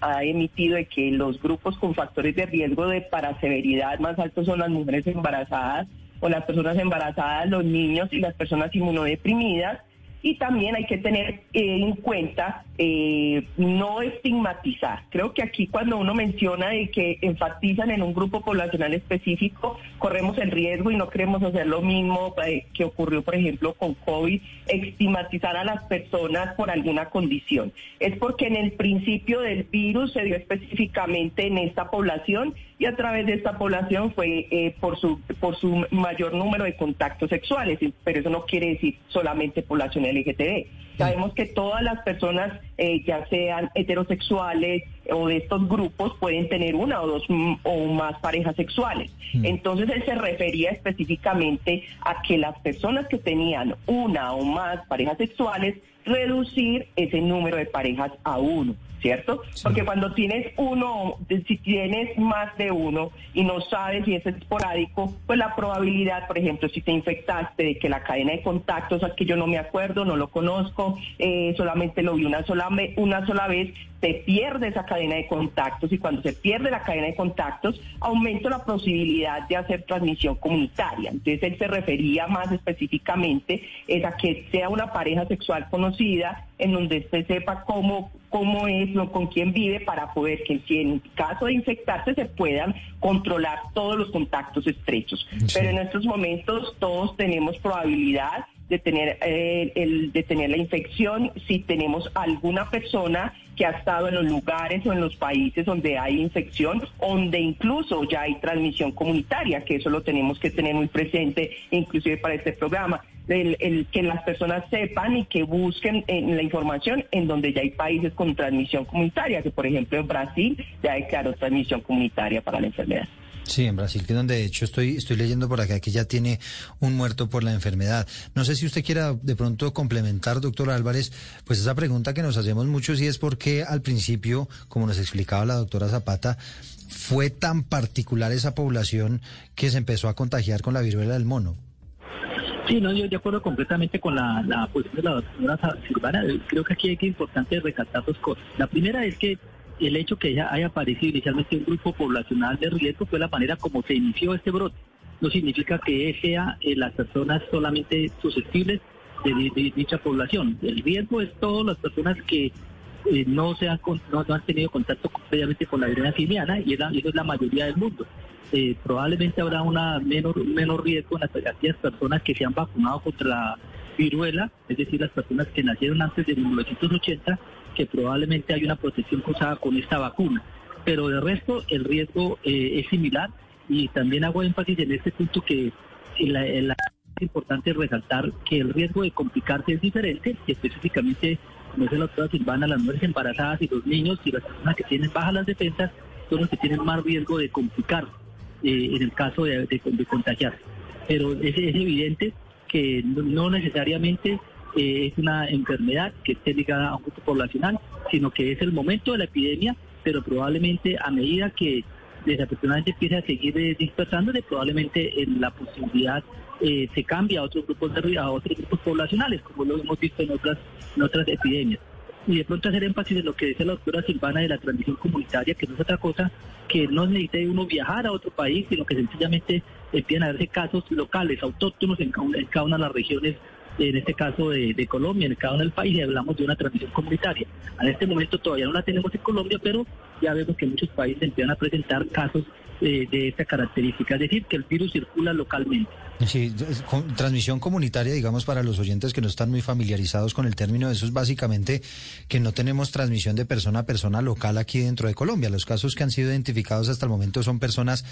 Speaker 27: ha emitido que los grupos con factores de riesgo de para severidad más altos son las mujeres embarazadas o las personas embarazadas, los niños y las personas inmunodeprimidas. Y también hay que tener eh, en cuenta eh, no estigmatizar. Creo que aquí cuando uno menciona de que enfatizan en un grupo poblacional específico, corremos el riesgo y no queremos hacer lo mismo eh, que ocurrió, por ejemplo, con COVID, estigmatizar a las personas por alguna condición. Es porque en el principio del virus se dio específicamente en esta población y a través de esta población fue eh, por su por su mayor número de contactos sexuales, pero eso no quiere decir solamente población LGTB. Sabemos que todas las personas, eh, ya sean heterosexuales, o de estos grupos pueden tener una o dos mm, o más parejas sexuales. Entonces él se refería específicamente a que las personas que tenían una o más parejas sexuales, reducir ese número de parejas a uno. ¿Cierto? Porque cuando tienes uno, si tienes más de uno y no sabes si es esporádico, pues la probabilidad, por ejemplo, si te infectaste de que la cadena de contactos, es que yo no me acuerdo, no lo conozco, eh, solamente lo vi una sola, una sola vez, se pierde esa cadena de contactos y cuando se pierde la cadena de contactos aumenta la posibilidad de hacer transmisión comunitaria. Entonces él se refería más específicamente es a que sea una pareja sexual conocida en donde se sepa cómo cómo es, con quién vive, para poder que si en caso de infectarse se puedan controlar todos los contactos estrechos. Pero en estos momentos todos tenemos probabilidad de tener, eh, el, de tener la infección si tenemos alguna persona que ha estado en los lugares o en los países donde hay infección, donde incluso ya hay transmisión comunitaria, que eso lo tenemos que tener muy presente, inclusive para este programa. El, que las personas sepan y que busquen en la información en donde ya hay países con transmisión comunitaria, que por ejemplo en Brasil ya hay claro transmisión comunitaria para la enfermedad.
Speaker 1: Sí, en Brasil, que donde de hecho estoy, estoy leyendo por acá que ya tiene un muerto por la enfermedad. No sé si usted quiera de pronto complementar, doctor Álvarez, pues esa pregunta que nos hacemos mucho, si es por qué al principio, como nos explicaba la doctora Zapata, fue tan particular esa población que se empezó a contagiar con la viruela del mono.
Speaker 26: Sí, no, yo de acuerdo completamente con la, la posición de la doctora Silvana. Creo que aquí hay que importante recalcar dos cosas. La primera es que el hecho que haya aparecido inicialmente un grupo poblacional de riesgo fue la manera como se inició este brote. No significa que sea eh, las personas solamente susceptibles de, dicha población. El riesgo es todas las personas que eh, no, se han, no, han tenido contacto previamente con la viruela simiana y, eso es la mayoría del mundo. Eh, probablemente habrá una menor, menor riesgo en aquellas personas que se han vacunado contra la viruela, es decir, las personas que nacieron antes de 1980 que probablemente hay una protección cruzada con esta vacuna. Pero de resto, el riesgo eh, es similar y también hago énfasis en este punto que es importante resaltar que el riesgo de complicarse es diferente y específicamente, como dice la doctora Silvana, las mujeres embarazadas y los niños y las personas que tienen bajas las defensas son los que tienen más riesgo de complicar eh, en el caso de, contagiarse. Pero es, evidente que no necesariamente eh, es una enfermedad que esté ligada a un grupo poblacional, sino que es el momento de la epidemia, pero probablemente a medida que desafortunadamente empiece a seguir eh, dispersándose, probablemente en la posibilidad eh, se cambie a otros grupos de, a otros grupos poblacionales, como lo hemos visto en otras, en otras epidemias. Y de pronto hacer énfasis en lo que dice la doctora Silvana de la transmisión comunitaria, que no es otra cosa que no necesite uno viajar a otro país, sino que sencillamente empiezan a verse casos locales, autóctonos en cada una de las regiones en este caso de, Colombia, en cada uno del país, y hablamos de una transmisión comunitaria. En este momento todavía no la tenemos en Colombia, pero ya vemos que muchos países empiezan a presentar casos eh, de esta característica, es decir, que el virus circula localmente.
Speaker 1: Sí, transmisión comunitaria, digamos, para los oyentes que no están muy familiarizados con el término, eso es básicamente que no tenemos transmisión de persona a persona local aquí dentro de Colombia. Los casos que han sido identificados hasta el momento son personas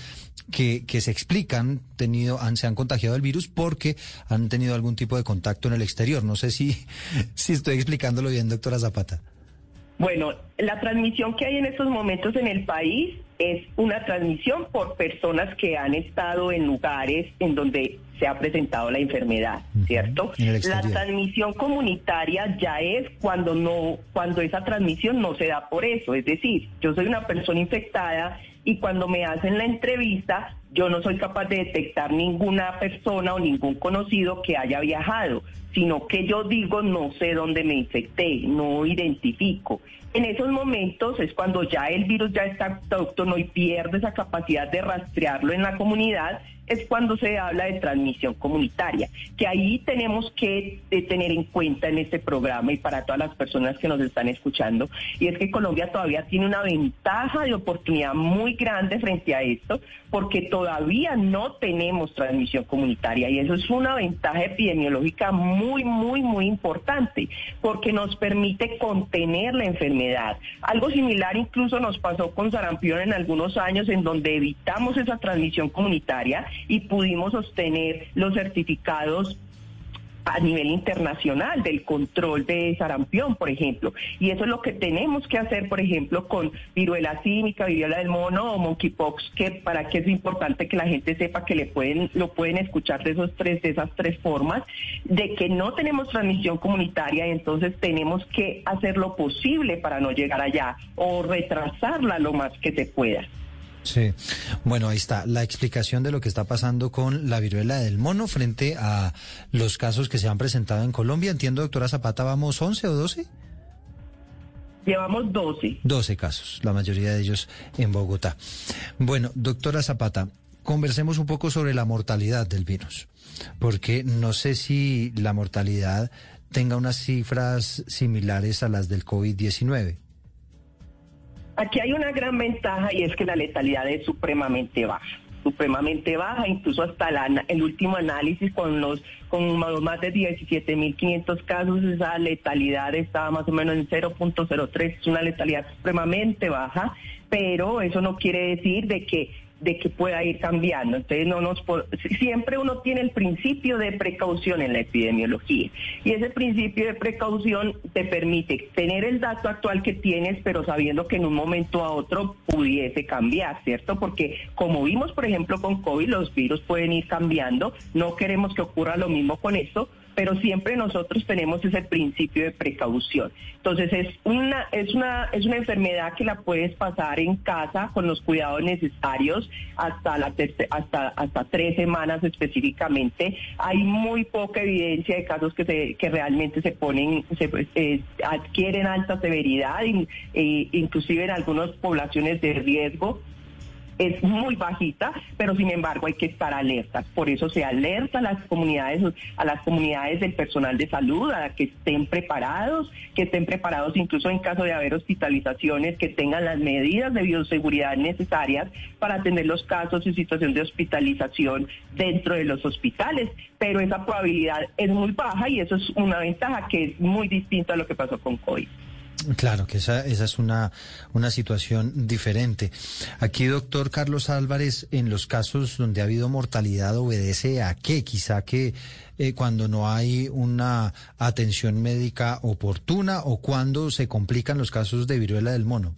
Speaker 1: que, que se explican, tenido, han, se han contagiado el virus porque han tenido algún tipo de contacto en el exterior. No sé si, si estoy explicándolo bien, doctora Zapata.
Speaker 27: Bueno, la transmisión que hay en estos momentos en el país es una transmisión por personas que han estado en lugares en donde se ha presentado la enfermedad, ¿cierto? La transmisión comunitaria ya es cuando no cuando esa transmisión no se da por eso, es decir, yo soy una persona infectada y cuando me hacen la entrevista yo no soy capaz de detectar ninguna persona o ningún conocido que haya viajado, sino que yo digo no sé dónde me infecté, no identifico. En esos momentos es cuando ya el virus ya está autóctono y pierde esa capacidad de rastrearlo en la comunidad es cuando se habla de transmisión comunitaria, que ahí tenemos que eh, tener en cuenta en este programa y para todas las personas que nos están escuchando, y es que Colombia todavía tiene una ventaja de oportunidad muy grande frente a esto, porque todavía no tenemos transmisión comunitaria y eso es una ventaja epidemiológica muy, muy, muy importante, porque nos permite contener la enfermedad. Algo similar incluso nos pasó con sarampión en algunos años en donde evitamos esa transmisión comunitaria y pudimos obtener los certificados a nivel internacional del control de sarampión, por ejemplo. Y eso es lo que tenemos que hacer, por ejemplo, con viruela cínica, viruela del mono o monkeypox, que para que es importante que la gente sepa que le pueden, lo pueden escuchar de esos tres, de esas tres formas, de que no tenemos transmisión comunitaria y entonces tenemos que hacer lo posible para no llegar allá o retrasarla lo más que se pueda.
Speaker 1: Sí, bueno, ahí está la explicación de lo que está pasando con la viruela del mono frente a los casos que se han presentado en Colombia. Entiendo, doctora Zapata, ¿vamos 11 o 12?
Speaker 27: Llevamos 12.
Speaker 1: 12 casos, la mayoría de ellos en Bogotá. Bueno, doctora Zapata, conversemos un poco sobre la mortalidad del virus, porque no sé si la mortalidad tenga unas cifras similares a las del COVID-19.
Speaker 27: Aquí hay una gran ventaja y es que la letalidad es supremamente baja supremamente baja, incluso hasta el último análisis con los con más de 17.500 casos, esa letalidad estaba más o menos en 0.03, es una letalidad supremamente baja, pero eso no quiere decir de que de que pueda ir cambiando. Entonces, no nos siempre uno tiene el principio de precaución en la epidemiología y ese principio de precaución te permite tener el dato actual que tienes, pero sabiendo que en un momento a otro pudiese cambiar, ¿cierto? Porque como vimos, por ejemplo, con COVID, los virus pueden ir cambiando. No queremos que ocurra lo mismo con esto, pero siempre nosotros tenemos ese principio de precaución. Entonces es una es una es una enfermedad que la puedes pasar en casa con los cuidados necesarios hasta la hasta hasta tres semanas específicamente. Hay muy poca evidencia de casos que se que realmente se ponen se eh, adquieren alta severidad, e inclusive en algunas poblaciones de riesgo es muy bajita, pero sin embargo hay que estar alertas. Por eso se alerta a las comunidades, a las comunidades del personal de salud, a que estén preparados, que estén preparados incluso en caso de haber hospitalizaciones, que tengan las medidas de bioseguridad necesarias para atender los casos en situación de hospitalización dentro de los hospitales. Pero esa probabilidad es muy baja y eso es una ventaja que es muy distinta a lo que pasó con COVID.
Speaker 1: Claro, que esa, esa es una, una situación diferente. Aquí, doctor Carlos Álvarez, en los casos donde ha habido mortalidad, ¿obedece a qué? Quizá que eh, cuando no hay una atención médica oportuna o cuando se complican los casos de viruela del mono.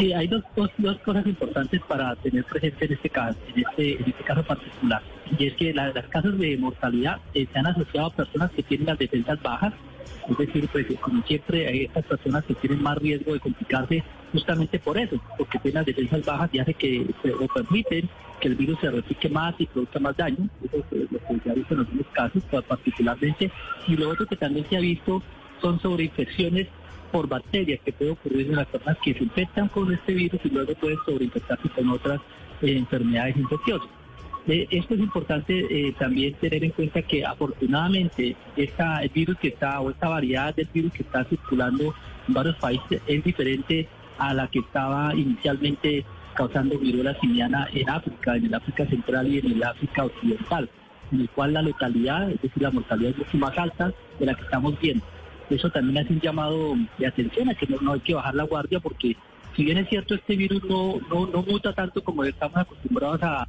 Speaker 26: Sí, hay dos, dos, cosas importantes para tener presente en este caso, en este, en este caso particular. Y es que las casos de mortalidad eh, se a personas que tienen las defensas bajas es decir, pues como siempre hay estas personas que tienen más riesgo de complicarse justamente por eso, porque tienen las defensas bajas y hace que o permiten que el virus se replique más y produzca más daño. Eso es lo que se ha visto en algunos casos particularmente. Y lo otro que también se ha visto son sobreinfecciones por bacterias que puede ocurrir en las personas que se infectan con este virus y luego pueden sobreinfectarse con otras eh, enfermedades infecciosas. Eh, esto es importante eh, también tener en cuenta que afortunadamente esta, el virus que está, o esta variedad del virus que está circulando en varios países es diferente a la que estaba inicialmente causando viruela simiana en África, en el África Central y en el África Occidental, en el cual la letalidad, es decir, la mortalidad es mucho más alta de la que estamos viendo. Eso también hace un llamado de atención a que no hay que bajar la guardia porque si bien es cierto, este virus no, no, no muta tanto como estamos acostumbrados a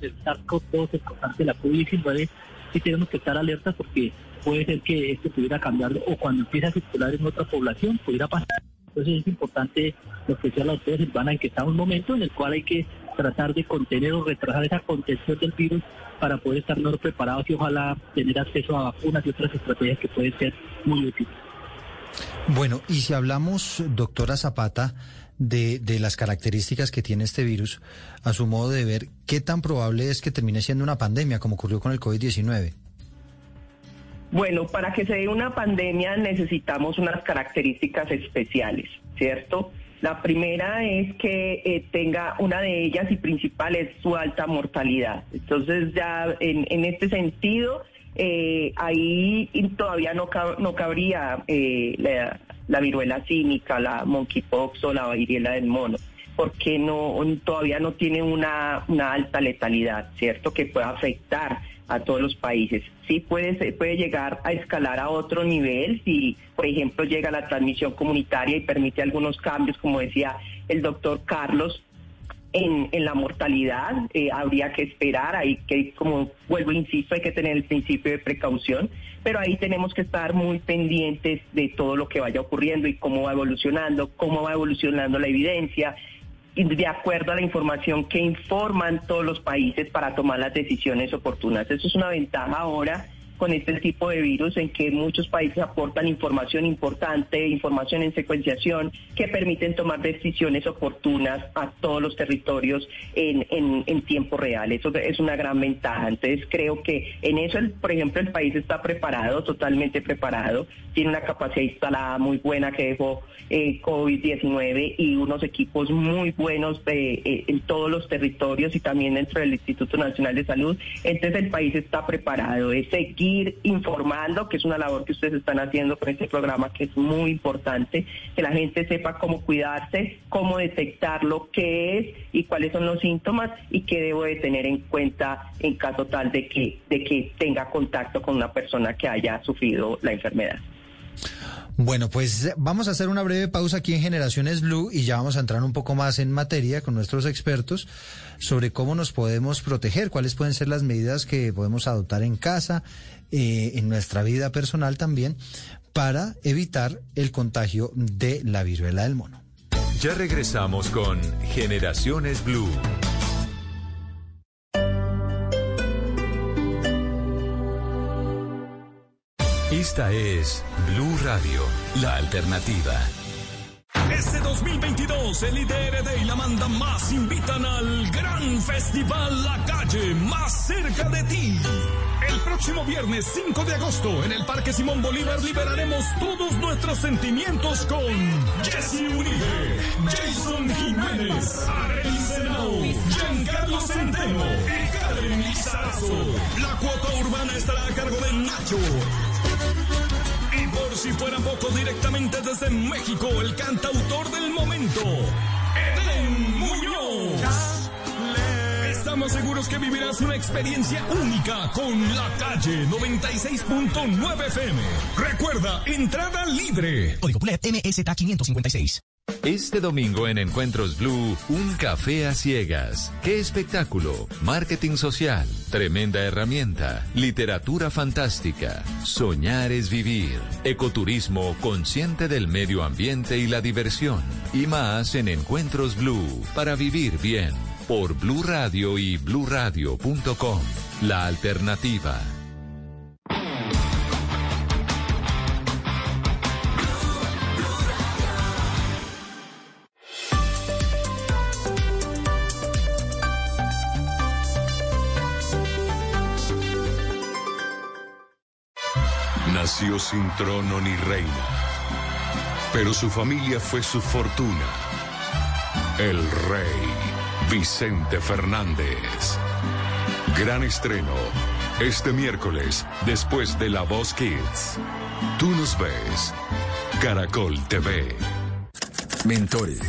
Speaker 26: del SARS-CoV-2, el de la COVID-19, sí tenemos que estar alertas porque puede ser que esto pudiera cambiar o cuando empiece a circular en otra población pudiera pasar. Entonces es importante lo que decía la doctora Silvana, en que está un momento en el cual hay que tratar de contener o retrasar esa contención del virus para poder estar mejor preparados y ojalá tener acceso a vacunas y otras estrategias que pueden ser muy útiles.
Speaker 1: Bueno, y si hablamos, doctora Zapata, de, de, las características que tiene este virus, a su modo de ver, ¿qué tan probable es que termine siendo una pandemia como ocurrió con el COVID-19?
Speaker 27: Bueno, para que se dé una pandemia necesitamos unas características especiales, ¿cierto? La primera es que eh, tenga una de ellas y principal es su alta mortalidad. Entonces ya en, en este sentido, eh, ahí todavía no, no cabría eh, la, la viruela cínica, la monkeypox o la viruela del mono, porque no todavía no tiene una, una alta letalidad, ¿cierto? Que pueda afectar a todos los países. Sí puede, puede llegar a escalar a otro nivel si, por ejemplo, llega la transmisión comunitaria y permite algunos cambios, como decía el doctor Carlos, en, en la mortalidad. Eh, habría que esperar, hay que, como vuelvo, insisto, hay que tener el principio de precaución, pero ahí tenemos que estar muy pendientes de todo lo que vaya ocurriendo y cómo va evolucionando, cómo va evolucionando la evidencia, de acuerdo a la información que informan todos los países para tomar las decisiones oportunas. Eso es una ventaja ahora con este tipo de virus en que muchos países aportan información importante, información en secuenciación, que permiten tomar decisiones oportunas a todos los territorios en, en, tiempo real. Eso es una gran ventaja. Entonces creo que en eso, el, por ejemplo, el país está preparado, totalmente preparado, tiene una capacidad instalada muy buena que dejó eh, COVID-19 y unos equipos muy buenos de, eh, en todos los territorios y también dentro del Instituto Nacional de Salud. Entonces el país está preparado. Es seguir informando, que es una labor que ustedes están haciendo con este programa, que es muy importante, que la gente sepa cómo cuidarse, cómo detectar lo que es y cuáles son los síntomas y qué debo de tener en cuenta en caso tal de que, de que tenga contacto con una persona que haya sufrido la enfermedad.
Speaker 1: Bueno, pues vamos a hacer una breve pausa aquí en Generaciones Blue y ya vamos a entrar un poco más en materia con nuestros expertos sobre cómo nos podemos proteger, cuáles pueden ser las medidas que podemos adoptar en casa, eh, en nuestra vida personal también, para evitar el contagio de la viruela del mono.
Speaker 25: Ya regresamos con Generaciones Blue. Esta es Blue Radio, la alternativa.
Speaker 28: Este 2022, el IDRD y la Manda Más invitan al gran festival La Calle Más Cerca de Ti. El próximo viernes 5 de agosto en el Parque Simón Bolívar liberaremos todos nuestros sentimientos con Jesse Uribe, Jason Jiménez, Arely Senao, Giancarlo Centeno y Karen Lizarazo. La cuota urbana estará a cargo de Nacho. Si fuera poco, directamente desde México, el cantautor del momento, Eden Muñoz. Estamos seguros que vivirás una experiencia única con la calle 96.9 FM. Recuerda, entrada libre.
Speaker 29: Código PULEP MSK 556.
Speaker 25: Este domingo en Encuentros Blue, un café a ciegas. ¡Qué espectáculo! Marketing social, tremenda herramienta, literatura fantástica. Soñar es vivir. Ecoturismo consciente del medio ambiente y la diversión. Y más en Encuentros Blue, para vivir bien. Por Blue Radio y bluradio.com. La alternativa.
Speaker 30: Nació sin trono ni reina, pero su familia fue su fortuna. El rey Vicente Fernández. Gran estreno este miércoles después de La Voz Kids. Tú nos ves. Caracol TV.
Speaker 22: Mentores,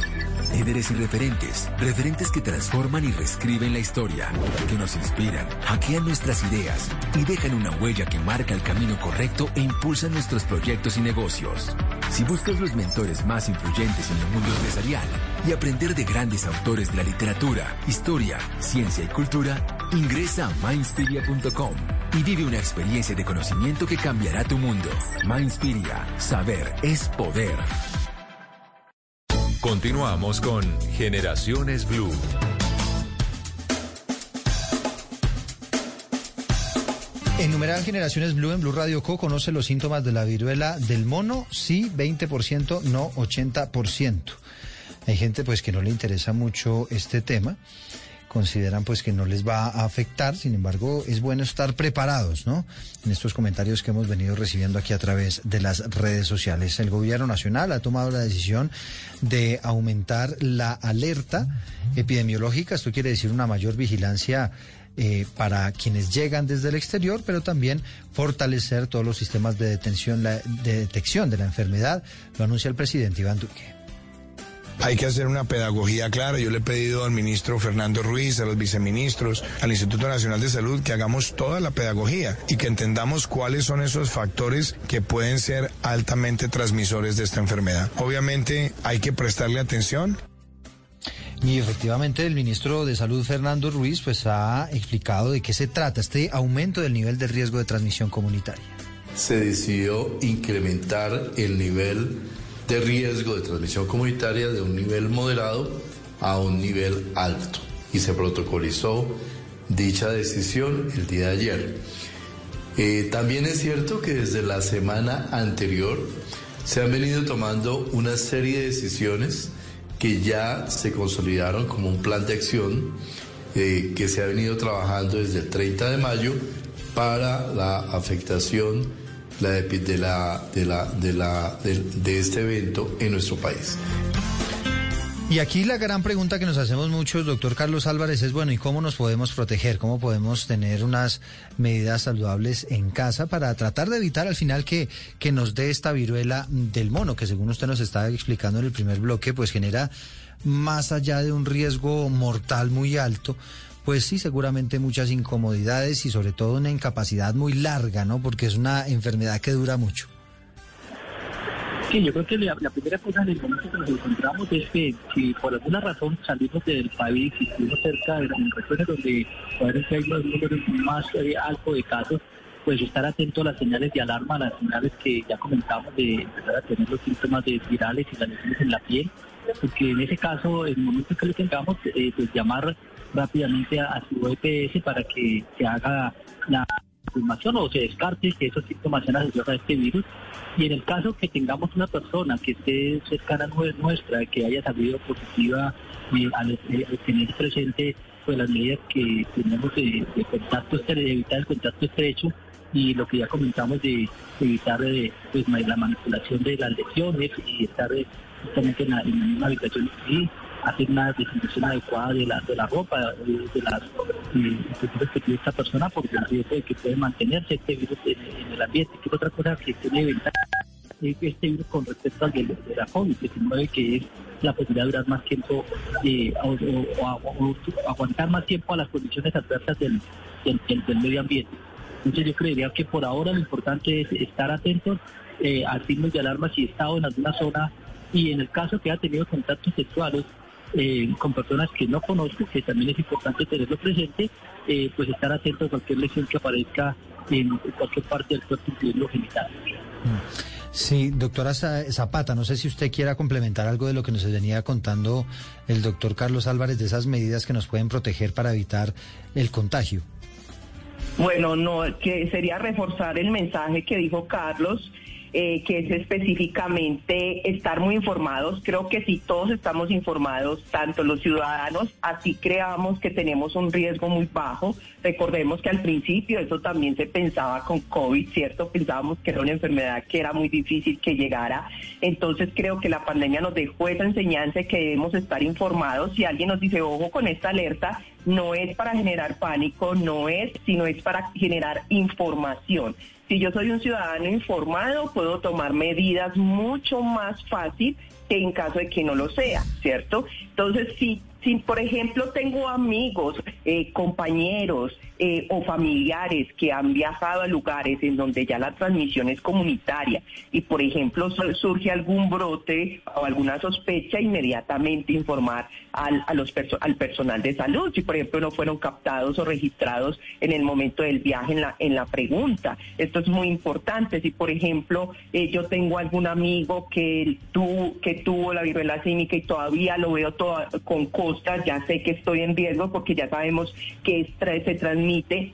Speaker 22: líderes y referentes, referentes que transforman y reescriben la historia, que nos inspiran, hackean nuestras ideas y dejan una huella que marca el camino correcto e impulsa nuestros proyectos y negocios. Si buscas los mentores más influyentes en el mundo empresarial y aprender de grandes autores de la literatura, historia, ciencia y cultura, ingresa a mindspiria.com y vive una experiencia de conocimiento que cambiará tu mundo. Mindspiria, saber es poder.
Speaker 25: Continuamos con Generaciones Blue.
Speaker 1: En numeral Generaciones Blue en Blue Radio Co conoce los síntomas de la viruela del mono, sí 20%, no 80%. Hay gente pues que no le interesa mucho este tema, consideran pues que no les va a afectar, sin embargo es bueno estar preparados, ¿no? En estos comentarios que hemos venido recibiendo aquí a través de las redes sociales. El gobierno nacional ha tomado la decisión de aumentar la alerta epidemiológica, esto quiere decir una mayor vigilancia eh, para quienes llegan desde el exterior, pero también fortalecer todos los sistemas de detención, la, de detección de la enfermedad, lo anuncia el presidente Iván Duque.
Speaker 31: Hay que hacer una pedagogía clara. Yo le he pedido al ministro Fernando Ruiz, a los viceministros, al Instituto Nacional de Salud que hagamos toda la pedagogía y que entendamos cuáles son esos factores que pueden ser altamente transmisores de esta enfermedad. Obviamente hay que prestarle atención.
Speaker 1: Y efectivamente el ministro de Salud Fernando Ruiz pues ha explicado de qué se trata este aumento del nivel de riesgo de transmisión comunitaria.
Speaker 32: Se decidió incrementar el nivel de riesgo de transmisión comunitaria de un nivel moderado a un nivel alto y se protocolizó dicha decisión el día de ayer. Eh, también es cierto que desde la semana anterior se han venido tomando una serie de decisiones que ya se consolidaron como un plan de acción eh, que se ha venido trabajando desde el 30 de mayo para la afectación de, la, de, la, de, la, de este evento en nuestro país.
Speaker 1: Y aquí la gran pregunta que nos hacemos muchos, doctor Carlos Álvarez, es, bueno, ¿y cómo nos podemos proteger? ¿Cómo podemos tener unas medidas saludables en casa para tratar de evitar al final que, que nos dé esta viruela del mono, que según usted nos estaba explicando en el primer bloque, pues genera más allá de un riesgo mortal muy alto, pues sí, seguramente muchas incomodidades y sobre todo una incapacidad muy larga, ¿no? Porque es una enfermedad que dura mucho.
Speaker 26: Sí, yo creo que la, primera cosa en el momento que nos encontramos es que si por alguna razón salimos del país y estuvimos cerca de las regiones donde pueden ser los números más eh, altos de casos, pues estar atento a las señales de alarma, a las señales que ya comentamos de empezar a tener los síntomas de virales y las lesiones en la piel, porque en ese caso, en el momento que lo tengamos, eh, pues llamar rápidamente a, su EPS para que se haga la confirmación o se descarte que esos síntomas sean asociados a este virus. Y en el caso que tengamos una persona que esté cercana a nuestra, que haya salido positiva eh, al, tener presente pues las medidas que tenemos de, contacto de evitar el contacto estrecho y lo que ya comentamos de evitar eh, pues, la manipulación de las lesiones y estar eh, justamente en la, misma habitación y hacer una desinfección adecuada de la, de la ropa, de, las que tiene esta persona, porque el de que puede mantenerse este virus en, el ambiente. Que otra cosa que tiene ventaja este virus con respecto al de, la COVID-19, que es la posibilidad de durar más tiempo eh, o, aguantar más tiempo a las condiciones adversas del, del, medio ambiente. Entonces yo creería que por ahora lo importante es estar atentos eh, a signos de alarma si he estado en alguna zona y en el caso que ha tenido contactos sexuales eh, con personas que no conozco, que también es importante tenerlo presente, eh, pues estar atento a cualquier lesión que aparezca en cualquier parte del cuerpo, incluyendo genital.
Speaker 1: Sí, doctora Zapata, no sé si usted quiera complementar algo de lo que nos venía contando el doctor Carlos Álvarez de esas medidas que nos pueden proteger para evitar el contagio.
Speaker 27: Bueno, no, que sería reforzar el mensaje que dijo Carlos eh, que es específicamente estar muy informados. Creo que si todos estamos informados, tanto los ciudadanos, así creamos que tenemos un riesgo muy bajo. Recordemos que al principio eso también se pensaba con COVID, ¿cierto? Pensábamos que era una enfermedad que era muy difícil que llegara. Entonces creo que la pandemia nos dejó esa enseñanza que debemos estar informados. Si alguien nos dice, ojo con esta alerta, no es para generar pánico, no es, sino es para generar información. Si yo soy un ciudadano informado, puedo tomar medidas mucho más fácil que en caso de que no lo sea, ¿cierto? Entonces, si si, por ejemplo, tengo amigos, eh, compañeros eh, o familiares que han viajado a lugares en donde ya la transmisión es comunitaria y, por ejemplo, surge algún brote o alguna sospecha, inmediatamente informar al, al personal de salud. Si, por ejemplo, no fueron captados o registrados en el momento del viaje en la, en la pregunta. Esto es muy importante. Si, por ejemplo, eh, yo tengo algún amigo que, tu, que tuvo la viruela cínica y todavía lo veo con ya sé que estoy en riesgo porque ya sabemos que se transmite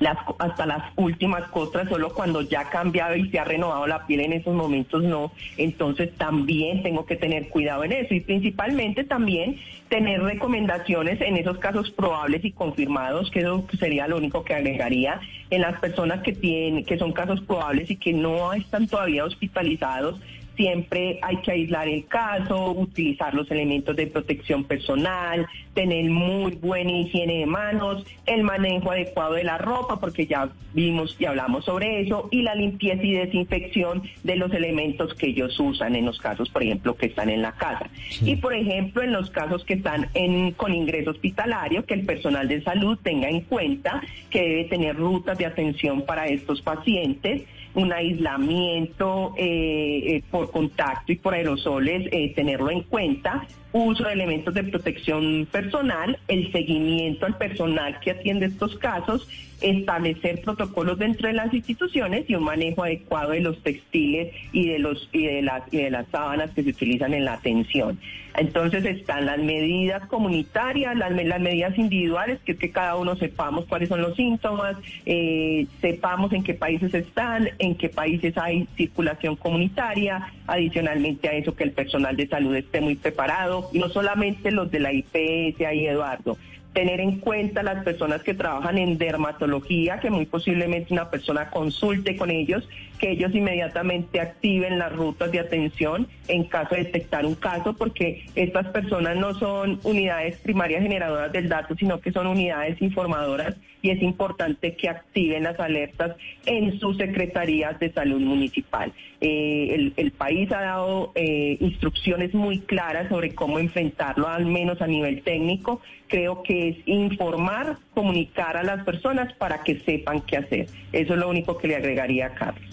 Speaker 27: las, hasta las últimas costras, solo cuando ya ha cambiado y se ha renovado la piel en esos momentos no. Entonces también tengo que tener cuidado en eso y principalmente también tener recomendaciones en esos casos probables y confirmados, que eso sería lo único que agregaría en las personas que tienen, que son casos probables y que no están todavía hospitalizados siempre hay que aislar el caso, utilizar los elementos de protección personal, tener muy buena higiene de manos, el manejo adecuado de la ropa, porque ya vimos y hablamos sobre eso, y la limpieza y desinfección de los elementos que ellos usan en los casos, por ejemplo, que están en la casa. Y, por ejemplo, en los casos que están en, con ingreso hospitalario, que el personal de salud tenga en cuenta que debe tener rutas de atención para estos pacientes un aislamiento eh, eh, por contacto y por aerosoles, eh, tenerlo en cuenta, uso de elementos de protección personal, el seguimiento al personal que atiende estos casos, establecer protocolos dentro de las instituciones y un manejo adecuado de los textiles y de los y de las y de las sábanas que se utilizan en la atención. Entonces están las medidas comunitarias, las, me- las medidas individuales, que es que cada uno sepamos cuáles son los síntomas, eh, sepamos en qué países están, en qué países hay circulación comunitaria, adicionalmente a eso que el personal de salud esté muy preparado, y no solamente los de la IPS ahí, Eduardo, tener en cuenta las personas que trabajan en dermatología, que muy posiblemente una persona consulte con ellos, que ellos inmediatamente activen las rutas de atención en caso de detectar un caso, porque estas personas no son unidades primarias generadoras del dato, sino que son unidades informadoras y es importante que activen las alertas en sus secretarías de salud municipal. Eh, el, país ha dado eh, instrucciones muy claras sobre cómo enfrentarlo, al menos a nivel técnico. Creo que es informar, comunicar a las personas para que sepan qué hacer. Eso es lo único que le agregaría a Carlos.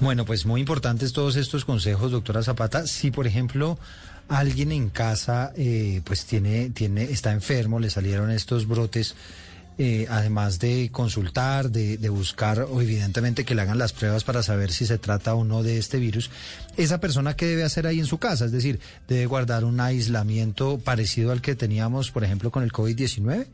Speaker 1: Bueno, pues muy importantes todos estos consejos, doctora Zapata. Si, por ejemplo, alguien en casa eh, pues tiene, tiene, está enfermo, le salieron estos brotes, eh, además de consultar, de, de buscar, o evidentemente que le hagan las pruebas para saber si se trata o no de este virus, esa persona qué debe hacer ahí en su casa, es decir, debe guardar un aislamiento parecido al que teníamos, por ejemplo, con el COVID-19.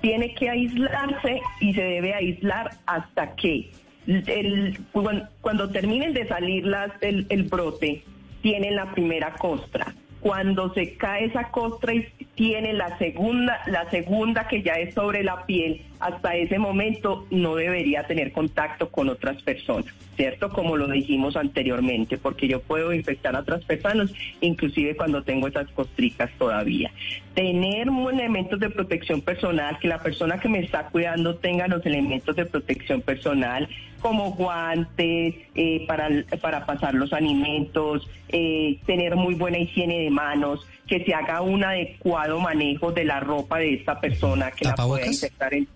Speaker 27: Tiene que aislarse y se debe aislar hasta que el- cuan- cuando terminen de salir las, el, el brote, tienen la primera costra. Cuando se cae esa costra y tiene la segunda, la segunda que ya es sobre la piel, hasta ese momento no debería tener contacto con otras personas, ¿cierto? Como lo dijimos anteriormente, porque yo puedo infectar a otras personas, inclusive cuando tengo esas costricas todavía. Tener elementos de protección personal, que la persona que me está cuidando tenga los elementos de protección personal, como guantes eh, para, para pasar los alimentos, eh, tener muy buena higiene de manos, que se haga un adecuado manejo de la ropa de esta persona que la pueda infectar en,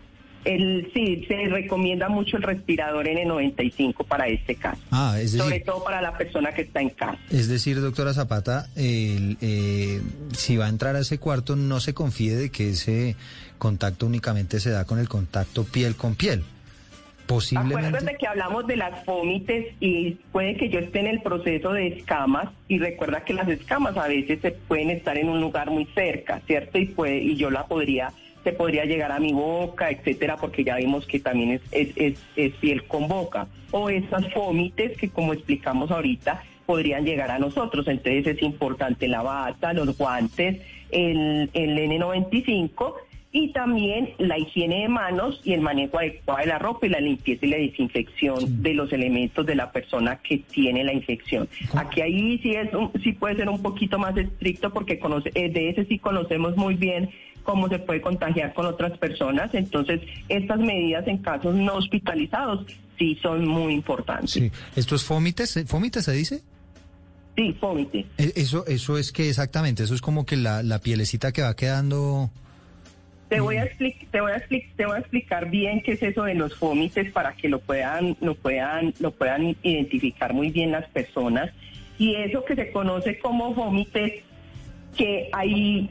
Speaker 27: el, sí, se recomienda mucho el respirador N95 para este caso.
Speaker 1: Ah, es
Speaker 27: Sobre
Speaker 1: decir,
Speaker 27: todo para la persona que está en casa.
Speaker 1: es decir, doctora Zapata, el, eh, si va a entrar a ese cuarto, no se confíe de que ese contacto únicamente se da con el contacto piel con piel. Posiblemente.
Speaker 27: Acuérdate que hablamos de las fómites y puede que yo esté en el proceso de escamas y recuerda que las escamas a veces se pueden estar en un lugar muy cerca, ¿cierto? Y puede y yo la podría se podría llegar a mi boca, etcétera, porque ya vimos que también es, es, es, es piel con boca. O esas fómites que como explicamos ahorita podrían llegar a nosotros. Entonces es importante la bata, los guantes, el, el N95 y también la higiene de manos y el manejo adecuado de la ropa y la limpieza y la desinfección de los elementos de la persona que tiene la infección. Aquí ahí sí es un- sí puede ser un poquito más estricto porque conoce, eh, de ese sí conocemos muy bien cómo se puede contagiar con otras personas. Entonces, estas medidas en casos no hospitalizados sí son muy importantes.
Speaker 1: Sí. ¿Esto es fómites? ¿Fómites se dice?
Speaker 27: Sí, fómite.
Speaker 1: E- Eso, eso es que exactamente, eso es como que la, la pielecita que va quedando.
Speaker 27: Te voy a explicar, te voy a explicar, te voy a explicar bien qué es eso de los fómites para que lo puedan, lo puedan, lo puedan identificar muy bien las personas. Y eso que se conoce como fómites, que hay,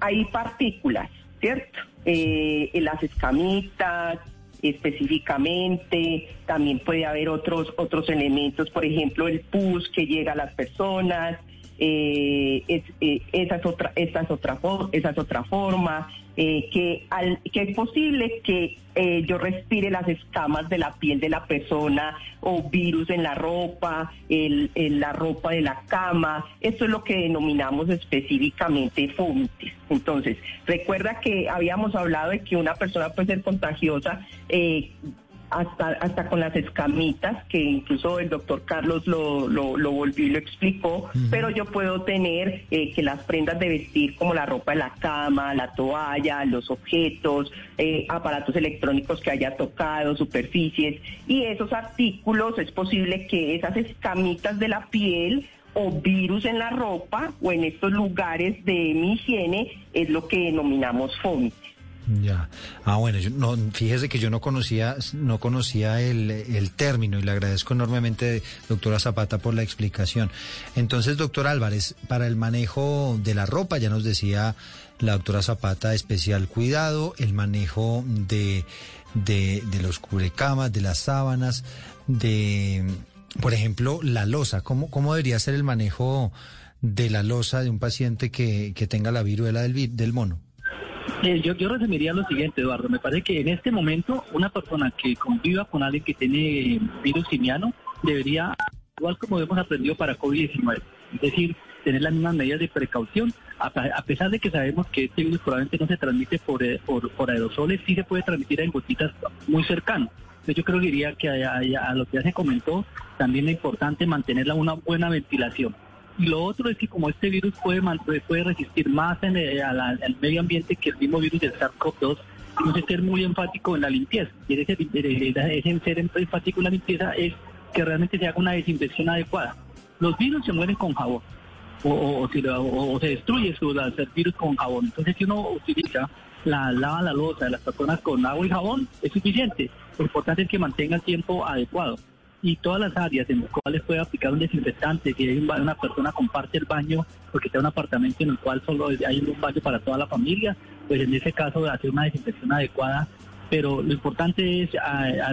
Speaker 27: hay partículas, ¿cierto? Eh, en las escamitas, específicamente, también puede haber otros, otros elementos, por ejemplo, el pus que llega a las personas, eh, es, eh, esa, es otra, esa, es otra, fo- esa es otra forma, eh, que, es posible que eh, yo respire las escamas de la piel de la persona o virus en la ropa, en la ropa de la cama. Esto es lo que denominamos específicamente fómites. Entonces, recuerda que habíamos hablado de que una persona puede ser contagiosa eh, hasta, hasta con las escamitas, que incluso el doctor Carlos lo, lo, lo volvió y lo explicó, pero yo puedo tener eh, que las prendas de vestir como la ropa de la cama, la toalla, los objetos, eh, aparatos electrónicos que haya tocado, superficies, y esos artículos es posible que esas escamitas de la piel o virus en la ropa o en estos lugares de mi higiene es lo que denominamos fómites.
Speaker 1: Ya. Ah, bueno, yo no, fíjese que yo no conocía, no conocía el, el término y le agradezco enormemente, doctora Zapata, por la explicación. Entonces, doctor Álvarez, para el manejo de la ropa, ya nos decía la doctora Zapata, especial cuidado, el manejo de, de, de los cubrecamas, de las sábanas, de, por ejemplo, la losa. ¿Cómo, cómo debería ser el manejo de la losa de un paciente que, que tenga la viruela del, del mono?
Speaker 26: Eh, yo, yo resumiría lo siguiente, Eduardo. Me parece que en este momento una persona que conviva con alguien que tiene virus simiano debería, igual como hemos aprendido para COVID-19, es decir, tener las mismas medidas de precaución, a, pesar de que sabemos que este virus probablemente no se transmite por, eh, por, aerosoles, sí se puede transmitir en gotitas muy cercanas. Yo creo que diría que a, a- a lo que ya se comentó, también es importante mantener una buena ventilación. Y lo otro es que como este virus puede, puede resistir más en, eh, a la- al medio ambiente que el mismo virus del SARS-CoV-2, tenemos que ser muy enfático en la limpieza. Y ese, ese- ese ser enfático en la limpieza es que realmente se haga una desinfección adecuada. Los virus se mueren con jabón o, o- o se destruye su, el virus con jabón. Entonces si uno utiliza la lava la losa de las personas con agua y jabón es suficiente. Lo importante es que mantenga el tiempo adecuado y todas las áreas en las cuales puede aplicar un desinfectante, si hay una persona comparte el baño porque está en un apartamento en el cual solo hay un baño para toda la familia, pues en ese caso hacer una desinfección adecuada, pero lo importante es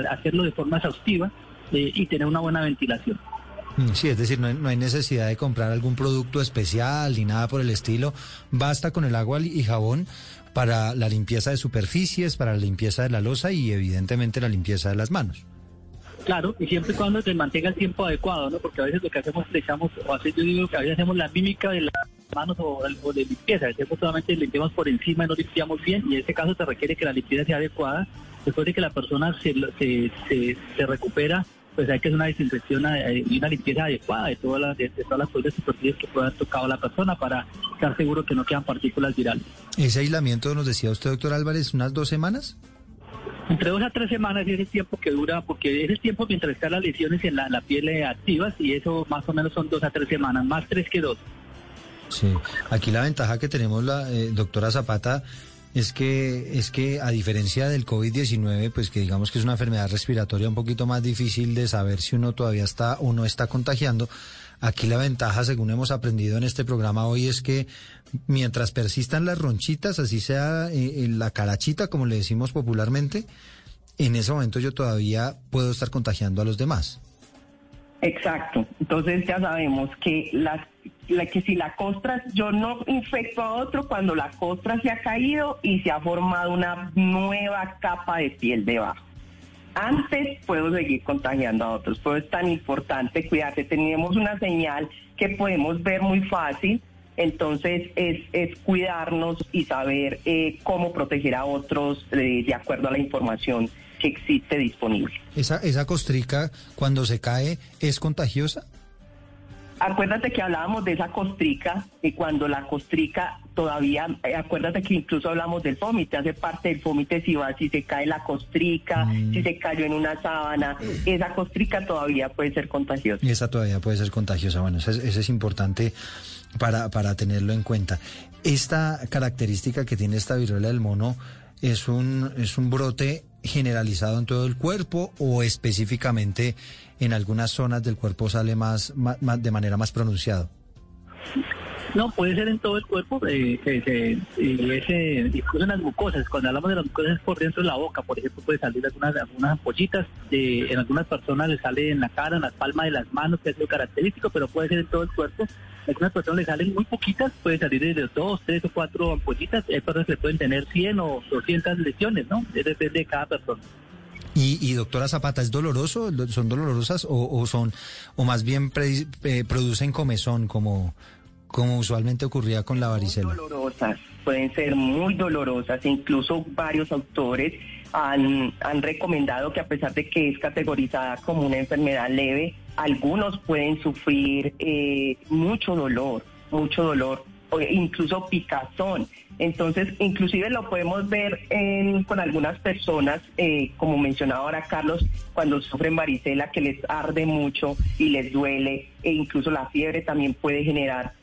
Speaker 26: hacerlo de forma exhaustiva eh, y tener una buena ventilación.
Speaker 1: Mm, Sí, es decir, no no hay necesidad de comprar algún producto especial ni nada por el estilo. Basta con el agua y jabón para la limpieza de superficies, para la limpieza de la losa y evidentemente la limpieza de las manos.
Speaker 26: Claro, y siempre y cuando se mantenga el tiempo adecuado, ¿no? Porque a veces lo que hacemos, le echamos, o a veces yo digo que a veces hacemos la mímica de las manos o, o de limpieza, hacemos solamente limpiamos por encima y no limpiamos bien, y en este caso se requiere que la limpieza sea adecuada. Después de que la persona se, se, se, recupera, pues hay que hacer una desinfección eh, y una limpieza adecuada de todas las, de, de todas las cosas superficies que pueda haber tocado la persona para estar seguro que no quedan partículas virales.
Speaker 1: Ese aislamiento, nos decía usted, doctor Álvarez, unas dos semanas.
Speaker 26: Entre dos a tres semanas es el tiempo que dura, porque es el tiempo mientras están las lesiones en la, la piel eh, activas y eso más o menos son dos a tres semanas, más tres que dos.
Speaker 1: Sí, aquí la ventaja que tenemos la eh, doctora Zapata es que es que a diferencia del COVID-19, pues que digamos que es una enfermedad respiratoria un poquito más difícil de saber si uno todavía está o no está contagiando. Aquí la ventaja, según hemos aprendido en este programa hoy, es que mientras persistan las ronchitas, así sea eh, la carachita, como le decimos popularmente, en ese momento yo todavía puedo estar contagiando a los demás.
Speaker 27: Exacto. Entonces ya sabemos que las la que si la costra, yo no infecto a otro cuando la costra se ha caído y se ha formado una nueva capa de piel debajo. Antes puedo seguir contagiando a otros, por eso es tan importante cuidarse. Tenemos una señal que podemos ver muy fácil, entonces es, es cuidarnos y saber eh, cómo proteger a otros eh, de acuerdo a la información que existe disponible.
Speaker 1: Esa, esa costrica, cuando se cae, ¿es contagiosa?
Speaker 27: Acuérdate que hablábamos de esa costrica y cuando la costrica todavía, eh, acuérdate que incluso hablamos del fómite, hace parte del fómite si va, si se cae la costrica, si se cayó en una sábana, esa costrica todavía puede ser contagiosa.
Speaker 1: Esa todavía puede ser contagiosa. Bueno, eso es, eso es importante para, para tenerlo en cuenta. Esta característica que tiene esta viruela del mono es un, es un brote generalizado en todo el cuerpo o específicamente en algunas zonas del cuerpo sale más- más- de manera más pronunciada.
Speaker 26: No, puede ser en todo el cuerpo, eh, y ese, incluso en las mucosas. Cuando hablamos de las mucosas es por dentro de la boca, por ejemplo, puede salir algunas, algunas ampollitas. en algunas personas le sale en la cara, en las palmas de las manos, que es lo característico, pero puede ser en todo el cuerpo. A algunas personas le salen muy poquitas, puede salir de dos, tres o cuatro ampollitas. Hay personas que pueden tener 100 o 200 lesiones, ¿no? Depende de cada persona.
Speaker 1: Y, y doctora Zapata, ¿es doloroso? ¿Son dolorosas o, o son, o más bien eh, producen comezón como, como usualmente ocurría con la varicela?
Speaker 27: dolorosas, pueden ser muy dolorosas, incluso varios autores han, han recomendado que a pesar de que es categorizada como una enfermedad leve, algunos pueden sufrir eh, mucho dolor, mucho dolor, o incluso picazón. Entonces, inclusive lo podemos ver en- con algunas personas, eh, como mencionaba ahora Carlos, cuando sufren varicela que les arde mucho y les duele, e incluso la fiebre también puede generar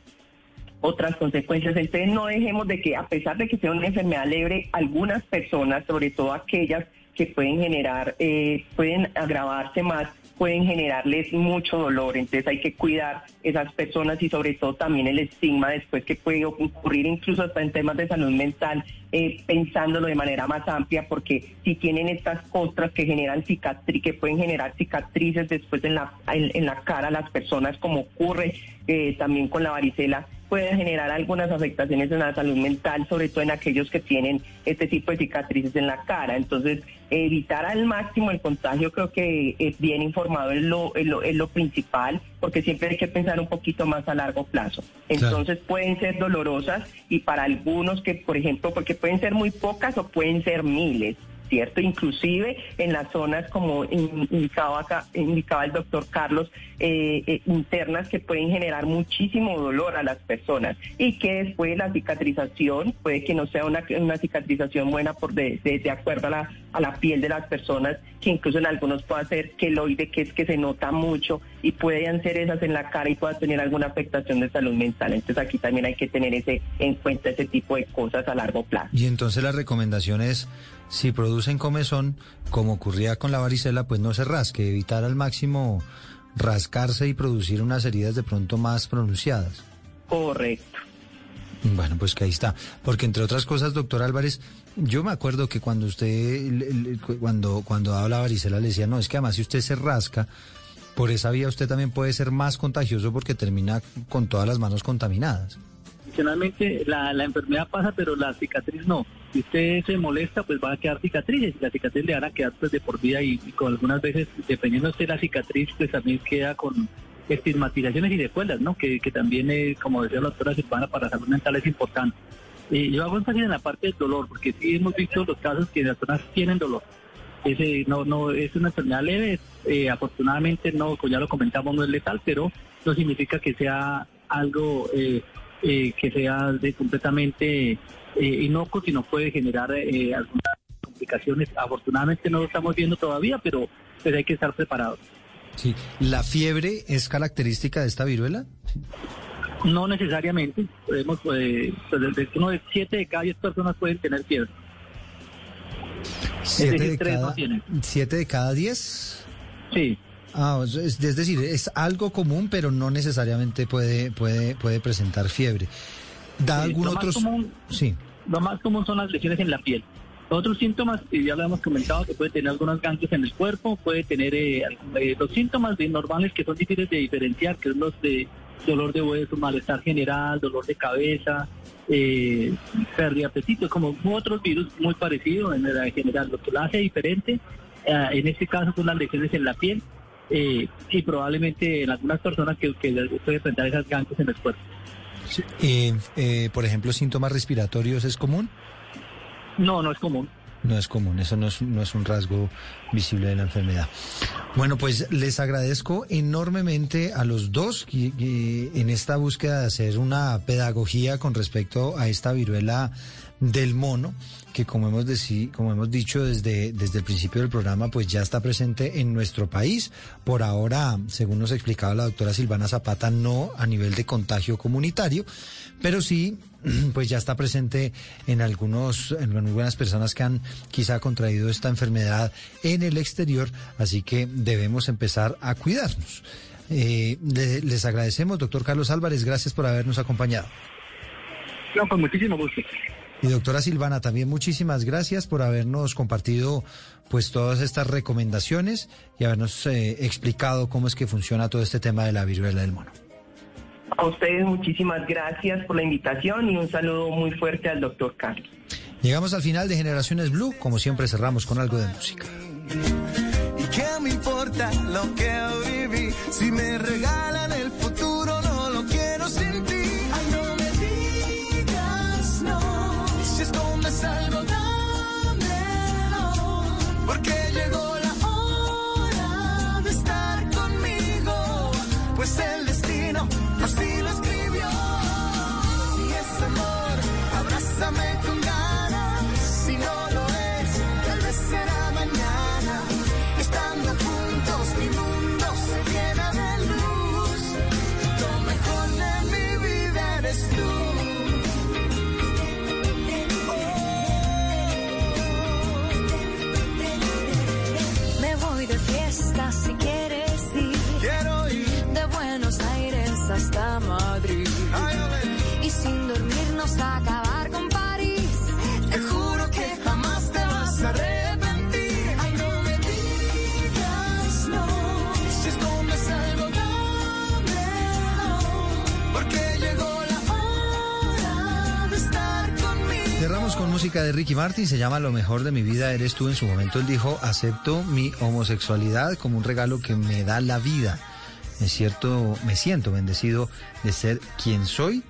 Speaker 27: otras consecuencias. Entonces no dejemos de que a pesar de que sea una enfermedad leve, algunas personas, sobre todo aquellas que pueden generar, eh, pueden agravarse más, pueden generarles mucho dolor. Entonces hay que cuidar esas personas y sobre todo también el estigma después que puede ocurrir incluso hasta en temas de salud mental, eh, pensándolo de manera más amplia, porque si tienen estas costras que generan cicatriz, que pueden generar cicatrices después en la, en, en la cara a las personas, como ocurre eh, también con la varicela, puede generar algunas afectaciones en la salud mental, sobre todo en aquellos que tienen este tipo de cicatrices en la cara. Entonces, evitar al máximo el contagio creo que es bien informado es lo, es lo, es lo principal, porque siempre hay que pensar un poquito más a largo plazo. Entonces pueden ser dolorosas y para algunos que, por ejemplo, porque pueden ser muy pocas o pueden ser miles. ¿Cierto? Inclusive en las zonas, como indicaba, indicaba el doctor Carlos, eh, eh, internas que pueden generar muchísimo dolor a las personas y que después la cicatrización puede que no sea una, una cicatrización buena por de, de, de acuerdo a la, a la piel de las personas, que incluso en algunos puede ser queloide, que es que se nota mucho y pueden ser esas en la cara y pueda tener alguna afectación de salud mental. Entonces aquí también hay que tener ese en cuenta ese tipo de cosas a largo plazo.
Speaker 1: Y entonces la recomendación es, si producen comezón, como ocurría con la varicela, pues no se rasque, evitar al máximo rascarse y producir unas heridas de pronto más pronunciadas.
Speaker 27: Correcto.
Speaker 1: Bueno, pues que ahí está. Porque entre otras cosas, doctor Álvarez, yo me acuerdo que cuando usted, cuando, cuando habla varicela, le decía, no, es que además si usted se rasca, por esa vía usted también puede ser más contagioso porque termina con todas las manos contaminadas.
Speaker 26: Adicionalmente, la, la enfermedad pasa, pero la cicatriz no. Si usted se molesta, pues va a quedar cicatrices la cicatriz le van a quedar pues de por vida y, y con algunas veces, dependiendo de la cicatriz, pues también queda con estigmatizaciones y secuelas, ¿no? Que, que también, eh, como decía la doctora Silvana, para salud mental es importante. Eh, yo hago énfasis en la parte del dolor, porque sí hemos visto los casos que las personas tienen dolor. Ese, no, no, es una enfermedad leve, eh, afortunadamente no, como ya lo comentamos, no es letal, pero no significa que sea algo eh, eh, que sea de completamente eh, inocuo, sino puede generar eh, algunas complicaciones. Afortunadamente no lo estamos viendo todavía, pero pues hay que estar preparados.
Speaker 1: Sí. ¿La fiebre es característica de esta viruela?
Speaker 26: No necesariamente. Podemos, eh, pues, uno de siete de cada diez personas pueden tener fiebre.
Speaker 1: ¿Siete,
Speaker 26: decir,
Speaker 1: de,
Speaker 26: tres no
Speaker 1: cada,
Speaker 26: tienen.
Speaker 1: ¿Siete de cada diez?
Speaker 26: Sí.
Speaker 1: Ah, es, es decir, es algo común, pero no necesariamente puede, puede, puede presentar fiebre. ¿Da
Speaker 26: Sí,
Speaker 1: algún
Speaker 26: lo más
Speaker 1: otro?
Speaker 26: común-
Speaker 1: Sí.
Speaker 26: Lo más común son las lesiones en la piel. Otros síntomas, que ya lo hemos comentado, que puede tener algunos ganglios en el cuerpo, puede tener eh, eh, los síntomas de normales que son difíciles de diferenciar, que son los de dolor de hueso, malestar general, dolor de cabeza, eh, pérdida de apetito, como otros virus muy parecidos en general. Lo que lo hace diferente, eh, en este caso, son las lesiones en la piel eh, y probablemente en algunas personas que, que puede presentar esas ganglios en el cuerpo.
Speaker 1: Eh, eh, por ejemplo, síntomas respiratorios es común.
Speaker 26: No, no es común.
Speaker 1: No es común, eso no es, no es un rasgo visible de la enfermedad. Bueno, pues les agradezco enormemente a los dos que en esta búsqueda de hacer una pedagogía con respecto a esta viruela del mono, que como hemos, deci- como hemos dicho desde, desde el principio del programa, pues ya está presente en nuestro país. Por ahora, según nos explicaba la doctora Silvana Zapata, no a nivel de contagio comunitario, pero sí pues ya está presente en algunos en algunas personas que han quizá contraído esta enfermedad en el exterior, así que debemos empezar a cuidarnos. Eh, le- les agradecemos, doctor Carlos Álvarez, gracias por habernos acompañado.
Speaker 26: No, con muchísimo gusto.
Speaker 1: Y doctora Silvana, también muchísimas gracias por habernos compartido pues todas estas recomendaciones y habernos eh, explicado cómo es que funciona todo este tema de la viruela del mono.
Speaker 27: A ustedes muchísimas gracias por la invitación y un saludo muy fuerte al doctor Carlos.
Speaker 1: Llegamos al final de Generaciones Blue, como siempre cerramos con algo de música.
Speaker 33: ¿Y qué me importa lo que viví? Si me regalan el futuro, Porque llegó la hora de estar conmigo. Pues el casi
Speaker 1: música de Ricky Martin se llama Lo mejor de mi vida eres tú. En su momento él dijo, acepto mi homosexualidad como un regalo que me da la vida. Es cierto, me siento bendecido de ser quien soy.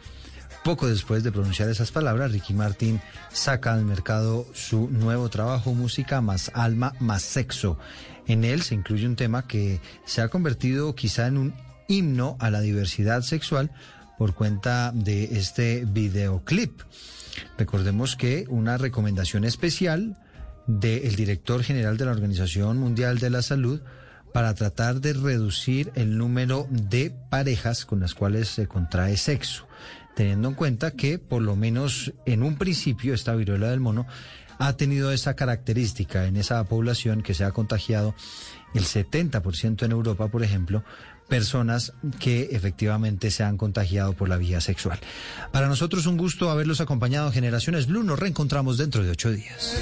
Speaker 1: Poco después de pronunciar esas palabras, Ricky Martin saca al mercado su nuevo trabajo, Música más alma más sexo. En él se incluye un tema que se ha convertido quizá en un himno a la diversidad sexual por cuenta de este videoclip. Recordemos que una recomendación especial del director general de la Organización Mundial de la Salud para tratar de reducir el número de parejas con las cuales se contrae sexo, teniendo en cuenta que por lo menos en un principio esta viruela del mono ha tenido esa característica en esa población que se ha contagiado el 70% en Europa, por ejemplo, personas que efectivamente se han contagiado por la vía sexual. Para nosotros un gusto haberlos acompañado en Generaciones Blue. Nos reencontramos dentro de ocho días.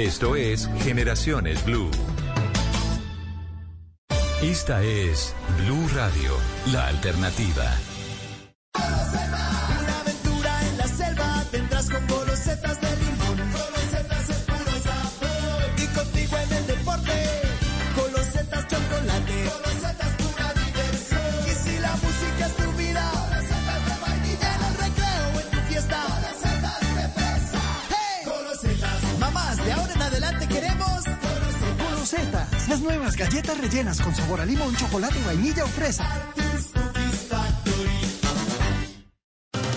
Speaker 25: Esto es Generaciones Blue. Esta es Blue Radio, la alternativa.
Speaker 34: Las nuevas galletas rellenas con sabor a limón, chocolate, vainilla o fresa.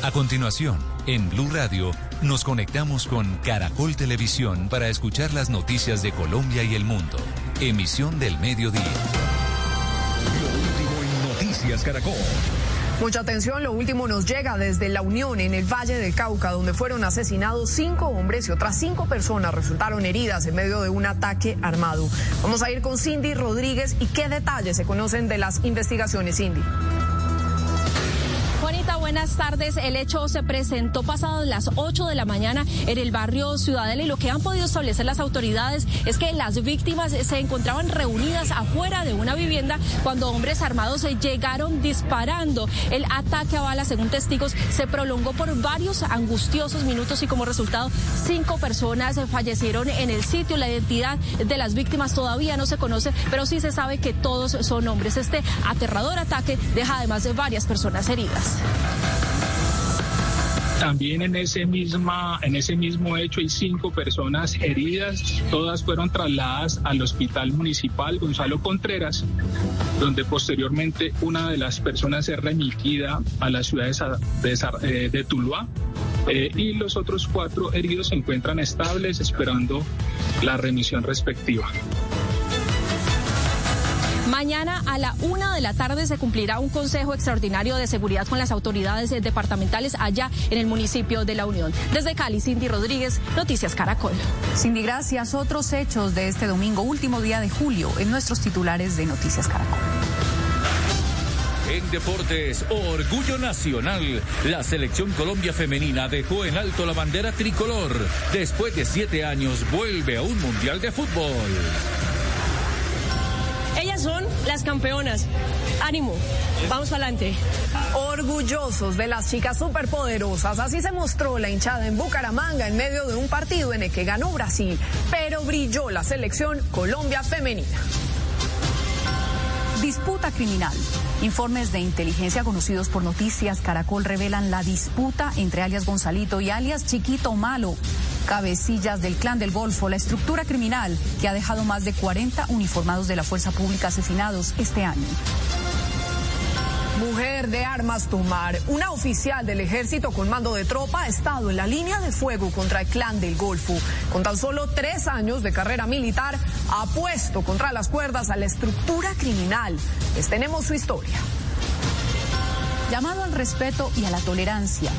Speaker 25: A continuación, en Blue Radio, nos conectamos con Caracol Televisión para escuchar las noticias de Colombia y el mundo. Emisión del mediodía.
Speaker 28: Lo último en Noticias Caracol.
Speaker 35: Mucha atención, lo último nos llega desde La Unión, en el Valle del Cauca, donde fueron asesinados cinco hombres y otras cinco personas resultaron heridas en medio de un ataque armado. Vamos a ir con Cindy Rodríguez y qué detalles se conocen de las investigaciones, Cindy.
Speaker 36: Buenas tardes. El hecho se presentó pasadas las 8 de la mañana en el barrio Ciudadela y lo que han podido establecer las autoridades es que las víctimas se encontraban reunidas afuera de una vivienda cuando hombres armados llegaron disparando. El ataque a bala, según testigos, se prolongó por varios angustiosos minutos y como resultado cinco personas fallecieron en el sitio. La identidad de las víctimas todavía no se conoce, pero sí se sabe que todos son hombres. Este aterrador ataque deja además de varias personas heridas.
Speaker 37: También en ese, misma, en ese mismo hecho hay cinco personas heridas, todas fueron trasladadas al Hospital Municipal Gonzalo Contreras, donde posteriormente una de las personas es remitida a la ciudad de, eh, de Tuluá eh, y los otros cuatro heridos se encuentran estables esperando la remisión respectiva.
Speaker 36: Mañana a la una de la tarde se cumplirá un consejo extraordinario de seguridad con las autoridades eh, departamentales allá en el municipio de La Unión. Desde Cali, Cindy Rodríguez, Noticias Caracol.
Speaker 38: Cindy, gracias. Otros hechos de este domingo, último día de julio, en nuestros titulares de Noticias Caracol.
Speaker 39: En deportes, orgullo nacional. La selección Colombia femenina dejó en alto la bandera tricolor. Después de siete años vuelve a un mundial de fútbol.
Speaker 36: Ellas son las campeonas. Ánimo, vamos adelante.
Speaker 35: Orgullosos de las chicas superpoderosas, así se mostró la hinchada en Bucaramanga en medio de un partido en el que ganó Brasil, pero brilló la selección Colombia femenina.
Speaker 38: Disputa criminal. Informes de inteligencia conocidos por Noticias Caracol revelan la disputa entre alias Gonzalito y alias Chiquito Malo, cabecillas del clan del Golfo, la estructura criminal que ha dejado más de 40 uniformados de la fuerza pública asesinados este año.
Speaker 35: Mujer de armas tomar. Una oficial del ejército con mando de tropa ha estado en la línea de fuego contra el clan del Golfo. Con tan solo tres años de carrera militar, ha puesto contra las cuerdas a la estructura criminal. Les tenemos su historia.
Speaker 38: Llamado al respeto y a la tolerancia.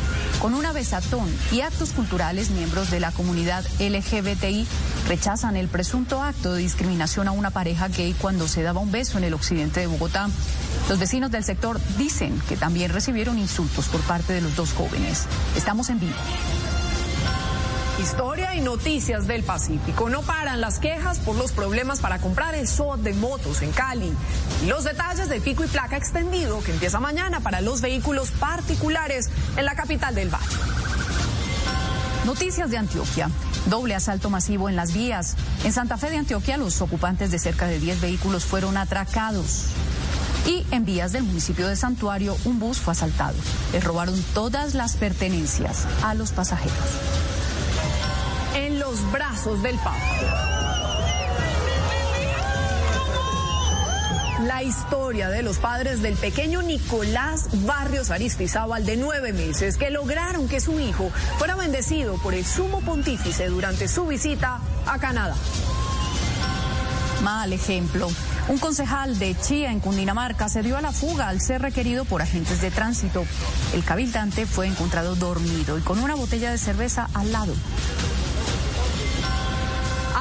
Speaker 38: Con una besatón y actos culturales, miembros de la comunidad LGBTI rechazan el presunto acto de discriminación a una pareja gay cuando se daba un beso en el occidente de Bogotá. Los vecinos del sector dicen que también recibieron insultos por parte de los dos jóvenes. Estamos en vivo.
Speaker 35: Historia y noticias del Pacífico. No paran las quejas por los problemas para comprar el SOT de motos en Cali. Los detalles del pico y placa extendido que empieza mañana para los vehículos particulares en la capital del Valle.
Speaker 38: Noticias de Antioquia. Doble asalto masivo en las vías. En Santa Fe de Antioquia, los ocupantes de cerca de 10 vehículos fueron atracados. Y en vías del municipio de Santuario, un bus fue asaltado. Les robaron todas las pertenencias a los pasajeros.
Speaker 35: En los brazos del Papa. La historia de los padres del pequeño Nicolás Barrios Aristizábal de nueve meses que lograron que su hijo fuera bendecido por el sumo pontífice durante su visita a Canadá.
Speaker 38: Mal ejemplo. Un concejal de Chía en Cundinamarca se dio a la fuga al ser requerido por agentes de tránsito. El cabildante fue encontrado dormido y con una botella de cerveza al lado.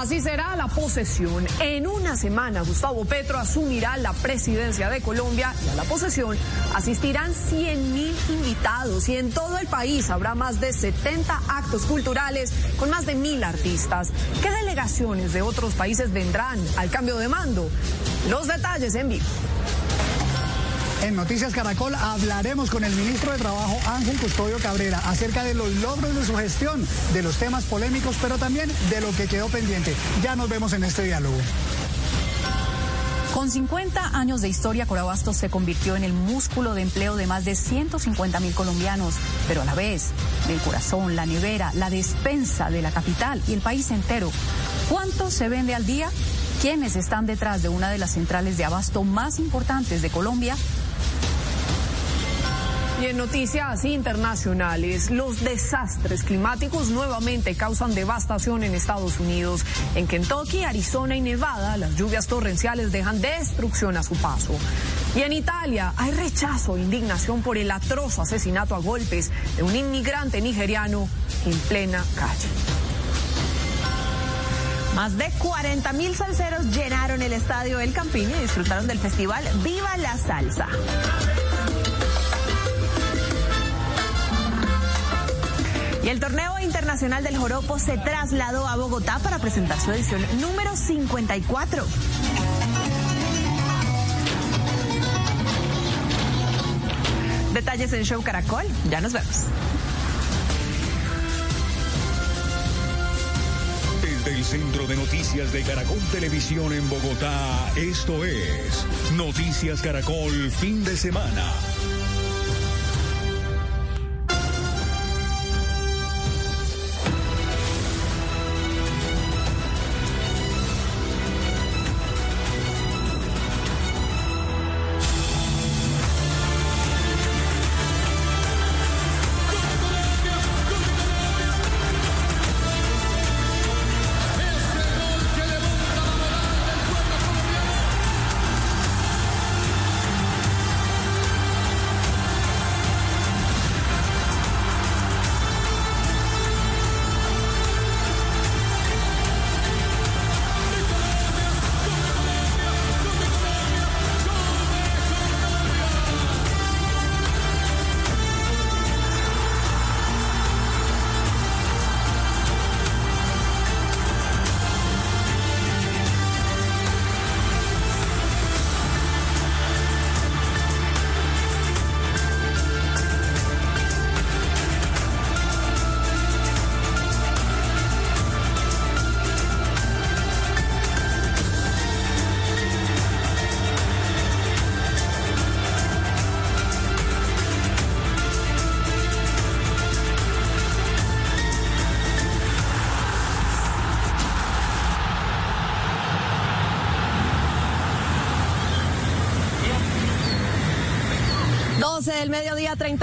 Speaker 35: Así será la posesión. En una semana, Gustavo Petro asumirá la presidencia de Colombia y a la posesión asistirán 100 mil invitados y en todo el país habrá más de 70 actos culturales con más de mil artistas. ¿Qué delegaciones de otros países vendrán al cambio de mando? Los detalles en vivo.
Speaker 40: En Noticias Caracol hablaremos con el ministro de Trabajo Ángel Custodio Cabrera acerca de los logros de su gestión, de los temas polémicos, pero también de lo que quedó pendiente. Ya nos vemos en este diálogo.
Speaker 38: Con 50 años de historia, Corabastos se convirtió en el músculo de empleo de más de 150 mil colombianos, pero a la vez, el corazón, la nevera, la despensa de la capital y el país entero. ¿Cuánto se vende al día? ¿Quiénes están detrás de una de las centrales de abasto más importantes de Colombia?
Speaker 35: Y en noticias internacionales, los desastres climáticos nuevamente causan devastación en Estados Unidos. En Kentucky, Arizona y Nevada, las lluvias torrenciales dejan destrucción a su paso. Y en Italia hay rechazo e indignación por el atroz asesinato a golpes de un inmigrante nigeriano en plena calle.
Speaker 41: Más de 40 mil salseros llenaron el estadio El Campín y disfrutaron del festival Viva la Salsa. Y el torneo internacional del Joropo se trasladó a Bogotá para presentar su edición número 54. Detalles en Show Caracol. Ya nos vemos.
Speaker 28: Desde el Centro de Noticias de Caracol Televisión en Bogotá, esto es Noticias Caracol Fin de Semana.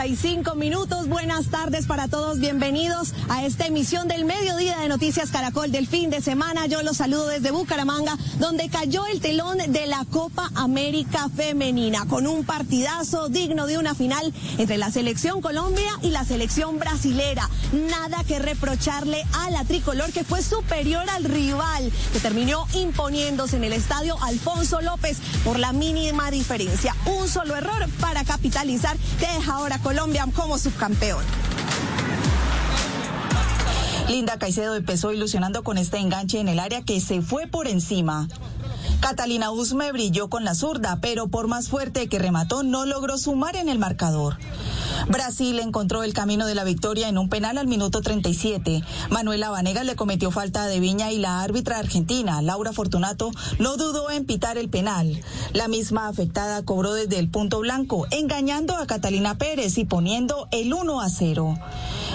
Speaker 42: 45 minutos. Buenas tardes para todos. Bienvenidos a esta emisión del mediodía de Noticias Caracol del fin de semana. Yo los saludo desde Bucaramanga, donde cayó el telón de la Copa América Femenina, con un partidazo digno de una final entre la selección Colombia y la selección brasilera. Nada que reprocharle a la tricolor, que fue superior al rival, que terminó imponiéndose en el estadio Alfonso López por la mínima diferencia. Un solo error para capitalizar, que deja ahora con Colombia como subcampeón.
Speaker 43: Linda Caicedo empezó ilusionando con este enganche en el área que se fue por encima. Catalina Usme brilló con la zurda, pero por más fuerte que remató no logró sumar en el marcador. Brasil encontró el camino de la victoria en un penal al minuto 37. Manuela Vanegas le cometió falta de Viña y la árbitra argentina, Laura Fortunato, no dudó en pitar el penal. La misma afectada cobró desde el punto blanco, engañando a Catalina Pérez y poniendo el 1 a 0.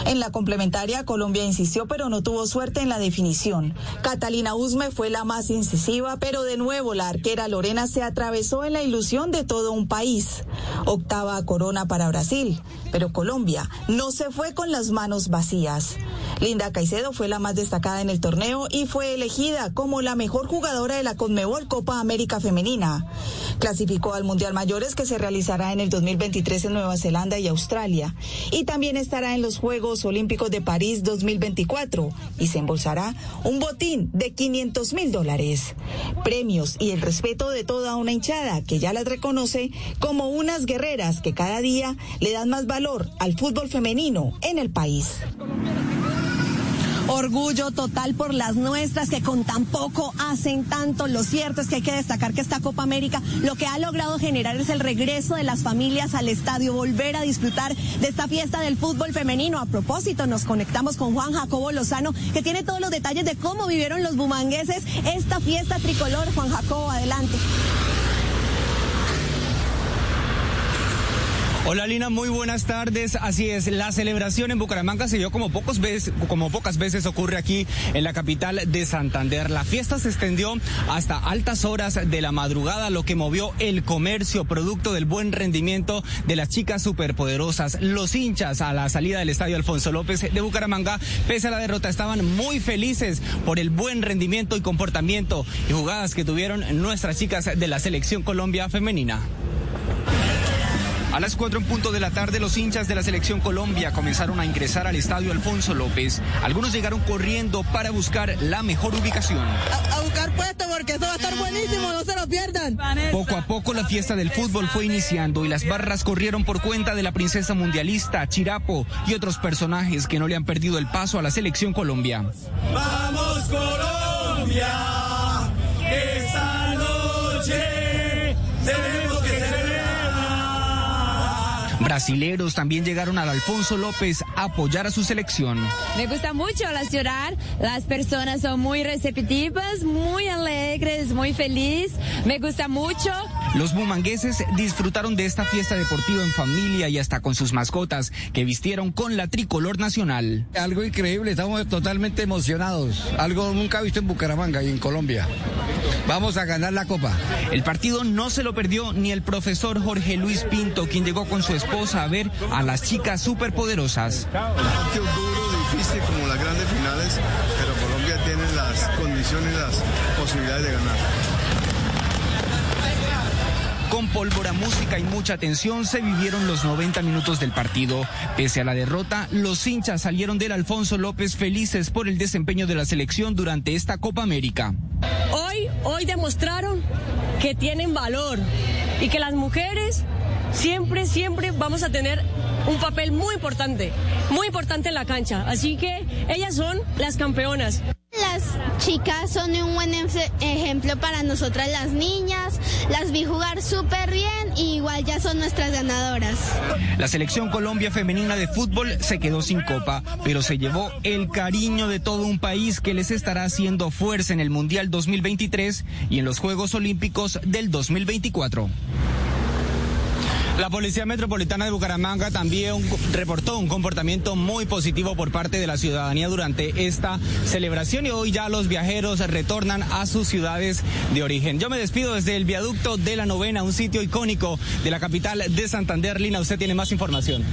Speaker 43: En la complementaria, Colombia insistió, pero no tuvo suerte en la definición. Catalina Usme fue la más incisiva, pero de nuevo la arquera Lorena se atravesó en la ilusión de todo un país. Octava corona para Brasil, pero Colombia no se fue con las manos vacías. Linda Caicedo fue la más destacada en el torneo y fue elegida como la mejor jugadora de la Conmebol Copa América Femenina. Clasificó al Mundial Mayores que se realizará en el 2023 en Nueva Zelanda y Australia. Y también estará en los Juegos Olímpicos de París 2024 y se embolsará un botín de 500 mil dólares. Premios y el respeto de toda una hinchada que ya las reconoce como unas guerreras que cada día le dan más valor al fútbol femenino en el país.
Speaker 42: Orgullo total por las nuestras que con tan poco hacen tanto. Lo cierto es que hay que destacar que esta Copa América lo que ha logrado generar es el regreso de las familias al estadio, volver a disfrutar de esta fiesta del fútbol femenino. A propósito, nos conectamos con Juan Jacobo Lozano, que tiene todos los detalles de cómo vivieron los bumangueses esta fiesta tricolor. Juan Jacobo, adelante.
Speaker 44: Hola Lina, muy buenas tardes. Así es, la celebración en Bucaramanga se dio como, pocos veces, como pocas veces ocurre aquí en la capital de Santander. La fiesta se extendió hasta altas horas de la madrugada, lo que movió el comercio, producto del buen rendimiento de las chicas superpoderosas. Los hinchas a la salida del estadio Alfonso López de Bucaramanga, pese a la derrota, estaban muy felices por el buen rendimiento y comportamiento y jugadas que tuvieron nuestras chicas de la selección Colombia femenina. A las 4 en punto de la tarde, los hinchas de la selección Colombia comenzaron a ingresar al estadio Alfonso López. Algunos llegaron corriendo para buscar la mejor ubicación.
Speaker 45: A, a buscar puesto porque eso va a estar buenísimo, no se lo pierdan.
Speaker 44: Poco a poco la fiesta del fútbol fue iniciando y las barras corrieron por cuenta de la princesa mundialista, Chirapo y otros personajes que no le han perdido el paso a la selección Colombia.
Speaker 33: ¡Vamos Colombia!
Speaker 44: Brasileros también llegaron al Alfonso López a apoyar a su selección.
Speaker 46: Me gusta mucho la ciudad, las personas son muy receptivas, muy alegres, muy felices, me gusta mucho.
Speaker 44: Los bumangueses disfrutaron de esta fiesta deportiva en familia y hasta con sus mascotas que vistieron con la tricolor nacional.
Speaker 47: Algo increíble, estamos totalmente emocionados. Algo nunca visto en Bucaramanga y en Colombia. Vamos a ganar la copa.
Speaker 44: El partido no se lo perdió ni el profesor Jorge Luis Pinto, quien llegó con su esposa a ver a las chicas superpoderosas.
Speaker 48: partido duro, difícil como las grandes finales, pero Colombia tiene las condiciones, las posibilidades de ganar.
Speaker 44: Con pólvora, música y mucha tensión se vivieron los 90 minutos del partido. Pese a la derrota, los hinchas salieron del Alfonso López felices por el desempeño de la selección durante esta Copa América.
Speaker 46: Hoy, hoy demostraron que tienen valor y que las mujeres siempre, siempre vamos a tener un papel muy importante, muy importante en la cancha. Así que ellas son las campeonas.
Speaker 49: Las chicas son un buen ej- ejemplo para nosotras las niñas, las vi jugar súper bien y igual ya son nuestras ganadoras.
Speaker 44: La selección Colombia femenina de fútbol se quedó sin copa, pero se llevó el cariño de todo un país que les estará haciendo fuerza en el Mundial 2023 y en los Juegos Olímpicos del 2024. La Policía Metropolitana de Bucaramanga también reportó un comportamiento muy positivo por parte de la ciudadanía durante esta celebración y hoy ya los viajeros retornan a sus ciudades de origen. Yo me despido desde el viaducto de la novena, un sitio icónico de la capital de Santander. Lina, usted tiene más información.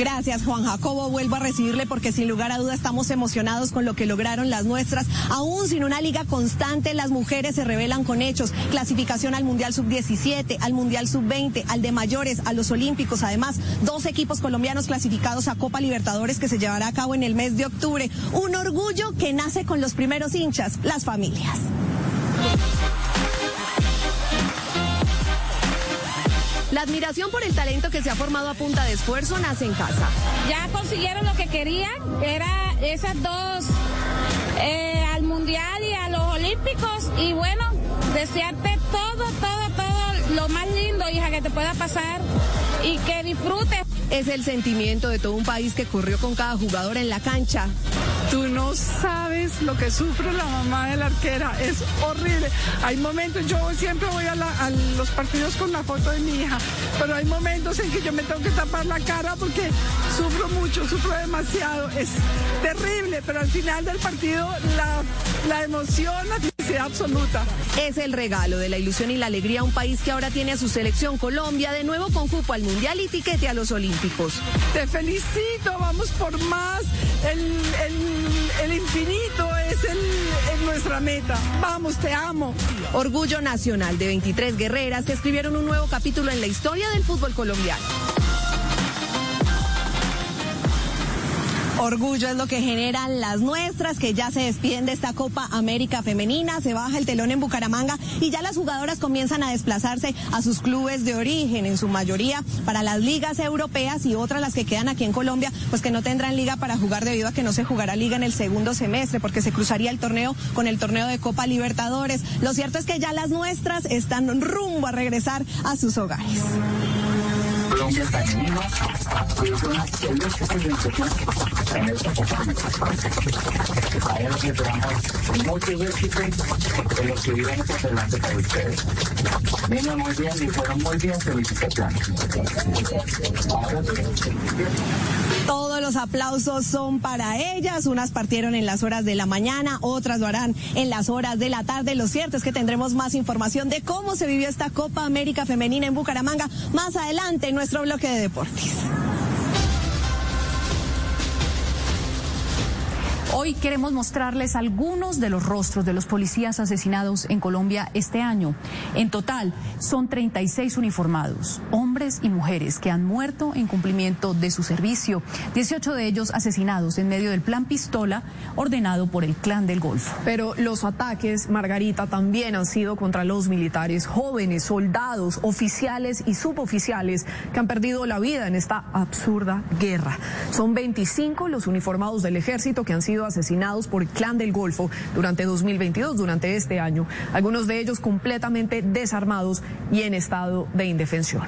Speaker 42: Gracias, Juan Jacobo. Vuelvo a recibirle porque sin lugar a duda estamos emocionados con lo que lograron las nuestras. Aún sin una liga constante, las mujeres se revelan con hechos. Clasificación al Mundial Sub-17, al Mundial Sub-20, al de mayores, a los Olímpicos. Además, dos equipos colombianos clasificados a Copa Libertadores que se llevará a cabo en el mes de octubre. Un orgullo que nace con los primeros hinchas, las familias. La admiración por el talento que se ha formado a punta de esfuerzo nace en casa.
Speaker 50: Ya consiguieron lo que querían, era esas dos eh, al Mundial y a los Olímpicos. Y bueno, desearte todo, todo, todo lo más lindo, hija, que te pueda pasar y que disfrutes.
Speaker 42: Es el sentimiento de todo un país que corrió con cada jugador en la cancha.
Speaker 51: Tú no sabes lo que sufre la mamá de la arquera, es horrible. Hay momentos, yo siempre voy a, los partidos con la foto de mi hija, pero hay momentos en que yo me tengo que tapar la cara porque sufro mucho, sufro demasiado. Es terrible, pero al final del partido la, la emoción, la felicidad absoluta.
Speaker 42: Es el regalo de la ilusión y la alegría a un país que ahora tiene a su selección Colombia de nuevo con cupo al Mundial y tiquete a los Olímpicos.
Speaker 51: Te felicito, vamos por más. El, el- el infinito es el- es nuestra meta. Vamos, te amo.
Speaker 42: Orgullo nacional de 23 guerreras que escribieron un nuevo capítulo en la historia del fútbol colombiano. Orgullo es lo que generan las nuestras, que ya se despiden de esta Copa América Femenina, se baja el telón en Bucaramanga y ya las jugadoras comienzan a desplazarse a sus clubes de origen, en su mayoría para las ligas europeas y otras las que quedan aquí en Colombia, pues que no tendrán liga para jugar debido a que no se jugará liga en el segundo semestre, porque se cruzaría el torneo con el torneo de Copa Libertadores. Lo cierto es que ya las nuestras están rumbo a regresar a sus hogares. Todos los aplausos son para ellas. Unas partieron en las horas de la mañana, otras lo harán en las horas de la tarde. Lo cierto es que tendremos más información de cómo se vivió esta Copa América Femenina en Bucaramanga más adelante en nuestro bloque de deportes.
Speaker 38: Hoy queremos mostrarles algunos de los rostros de los policías asesinados en Colombia este año. En total, son 36 uniformados, hombres y mujeres, que han muerto en cumplimiento de su servicio. 18 de ellos asesinados en medio del plan Pistola ordenado por el Clan del Golfo.
Speaker 35: Pero los ataques, Margarita, también han sido contra los militares, jóvenes, soldados, oficiales y suboficiales que han perdido la vida en esta absurda guerra. Son 25 los uniformados del ejército que han sido asesinados por el Clan del Golfo durante 2022, durante este año. Algunos de ellos completamente desarmados y en estado de indefensión.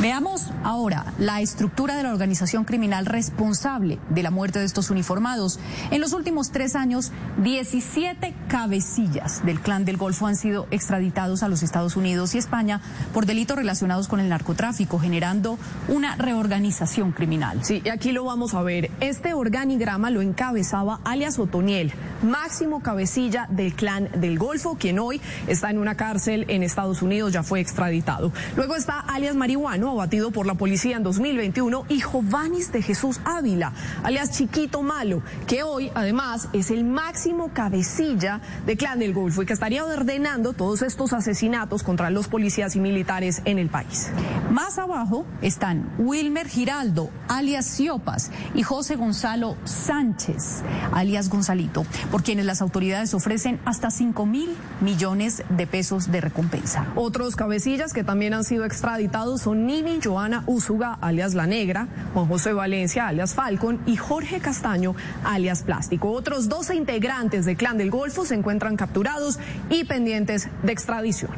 Speaker 38: Veamos ahora la estructura de la organización criminal responsable de la muerte de estos uniformados. En los últimos tres años, 17 cabecillas del clan del Golfo han sido extraditados a los Estados Unidos y España por delitos relacionados con el narcotráfico, generando una reorganización criminal.
Speaker 35: Sí, y aquí lo vamos a ver. Este organigrama lo encabezaba alias Otoniel, máximo cabecilla del clan del Golfo, quien hoy está en una cárcel en Estados Unidos, ya fue extraditado. Luego está alias Marihuano, abatido por la policía en 2021, y Jovanis de Jesús Ávila, alias Chiquito Malo, que hoy además es el máximo cabecilla de clan del Golfo y que estaría ordenando todos estos asesinatos contra los policías y militares en el país.
Speaker 38: Más abajo están Wilmer Giraldo, alias Ciopas, y José Gonzalo Sánchez, alias Gonzalito, por quienes las autoridades ofrecen hasta 5 mil millones de pesos de recompensa.
Speaker 35: Otros cabecillas que también han sido extraditados son Nini Joana Úsuga, alias La Negra, Juan José Valencia, alias Falcon, y Jorge Castaño, alias Plástico. Otros 12 integrantes del Clan del Golfo se encuentran capturados y pendientes de extradición.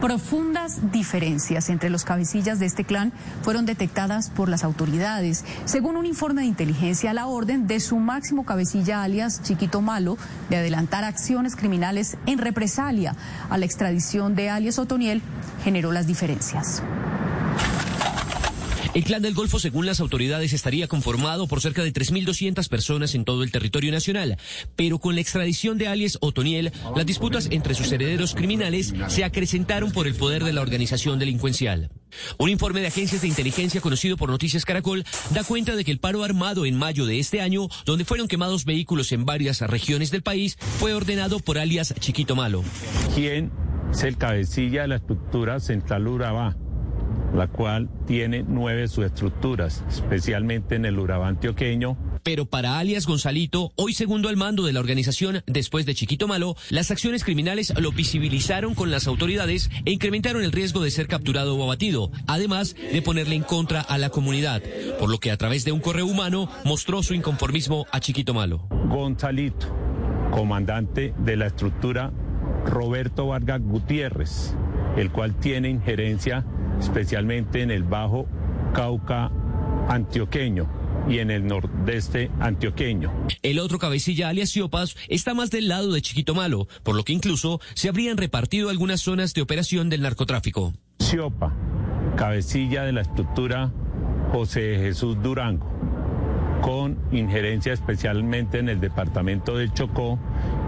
Speaker 38: Profundas diferencias entre los cabecillas de este clan fueron detectadas por las autoridades. Según un informe de inteligencia, la orden de su máximo cabecilla alias Chiquito Malo de adelantar acciones criminales en represalia a la extradición de alias Otoniel generó las diferencias.
Speaker 52: El Clan del Golfo, según las autoridades, estaría conformado por cerca de 3.200 personas en todo el territorio nacional. Pero con la extradición de alias Otoniel, las disputas entre sus herederos criminales se acrecentaron por el poder de la organización delincuencial. Un informe de agencias de inteligencia conocido por Noticias Caracol da cuenta de que el paro armado en mayo de este año, donde fueron quemados vehículos en varias regiones del país, fue ordenado por alias Chiquito Malo.
Speaker 53: ¿Quién es el cabecilla de la estructura Central Urabá? La cual tiene nueve subestructuras, especialmente en el Urabá antioqueño.
Speaker 52: Pero para alias Gonzalito, hoy segundo al mando de la organización después de Chiquito Malo, las acciones criminales lo visibilizaron con las autoridades e incrementaron el riesgo de ser capturado o abatido, además de ponerle en contra a la comunidad, por lo que a través de un correo humano mostró su inconformismo a Chiquito Malo.
Speaker 53: Gonzalito, comandante de la estructura Roberto Vargas Gutiérrez, el cual tiene injerencia especialmente en el Bajo Cauca antioqueño y en el nordeste antioqueño.
Speaker 52: El otro cabecilla, alias Siopas, está más del lado de Chiquito Malo, por lo que incluso se habrían repartido algunas zonas de operación del narcotráfico.
Speaker 53: Siopa, cabecilla de la estructura José Jesús Durango, con injerencia especialmente en el departamento del Chocó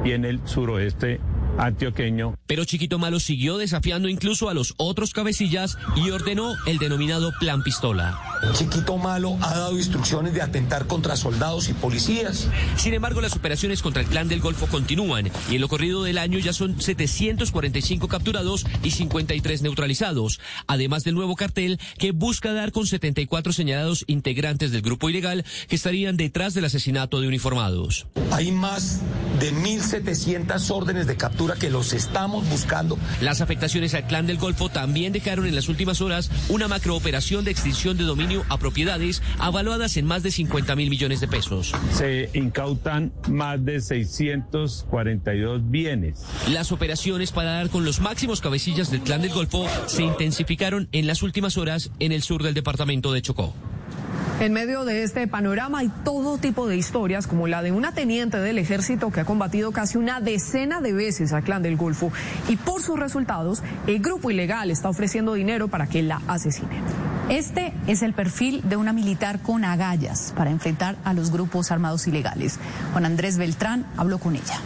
Speaker 53: y en el suroeste antioqueño.
Speaker 52: Pero Chiquito Malo siguió desafiando incluso a los otros cabecillas y ordenó el denominado Plan Pistola.
Speaker 54: Chiquito Malo ha dado instrucciones de atentar contra soldados y policías.
Speaker 52: Sin embargo, las operaciones contra el Clan del Golfo continúan y en lo corrido del año ya son 745 capturados y 53 neutralizados, además del nuevo cartel que busca dar con 74 señalados integrantes del grupo ilegal que estarían detrás del asesinato de uniformados.
Speaker 54: Hay más de 1.700 órdenes de captura que los estamos buscando.
Speaker 52: Las afectaciones al Clan del Golfo también dejaron en las últimas horas una macrooperación de extinción de dominio a propiedades avaluadas en más de 50 mil millones de pesos.
Speaker 53: Se incautan más de 642 bienes.
Speaker 52: Las operaciones para dar con los máximos cabecillas del Clan del Golfo se intensificaron en las últimas horas en el sur del departamento de Chocó.
Speaker 35: En medio de este panorama hay todo tipo de historias, como la de una teniente del ejército que ha combatido casi una decena de veces al clan del Golfo y por sus resultados el grupo ilegal está ofreciendo dinero para que la asesinen.
Speaker 38: Este es el perfil de una militar con agallas para enfrentar a los grupos armados ilegales. Juan Andrés Beltrán habló con ella.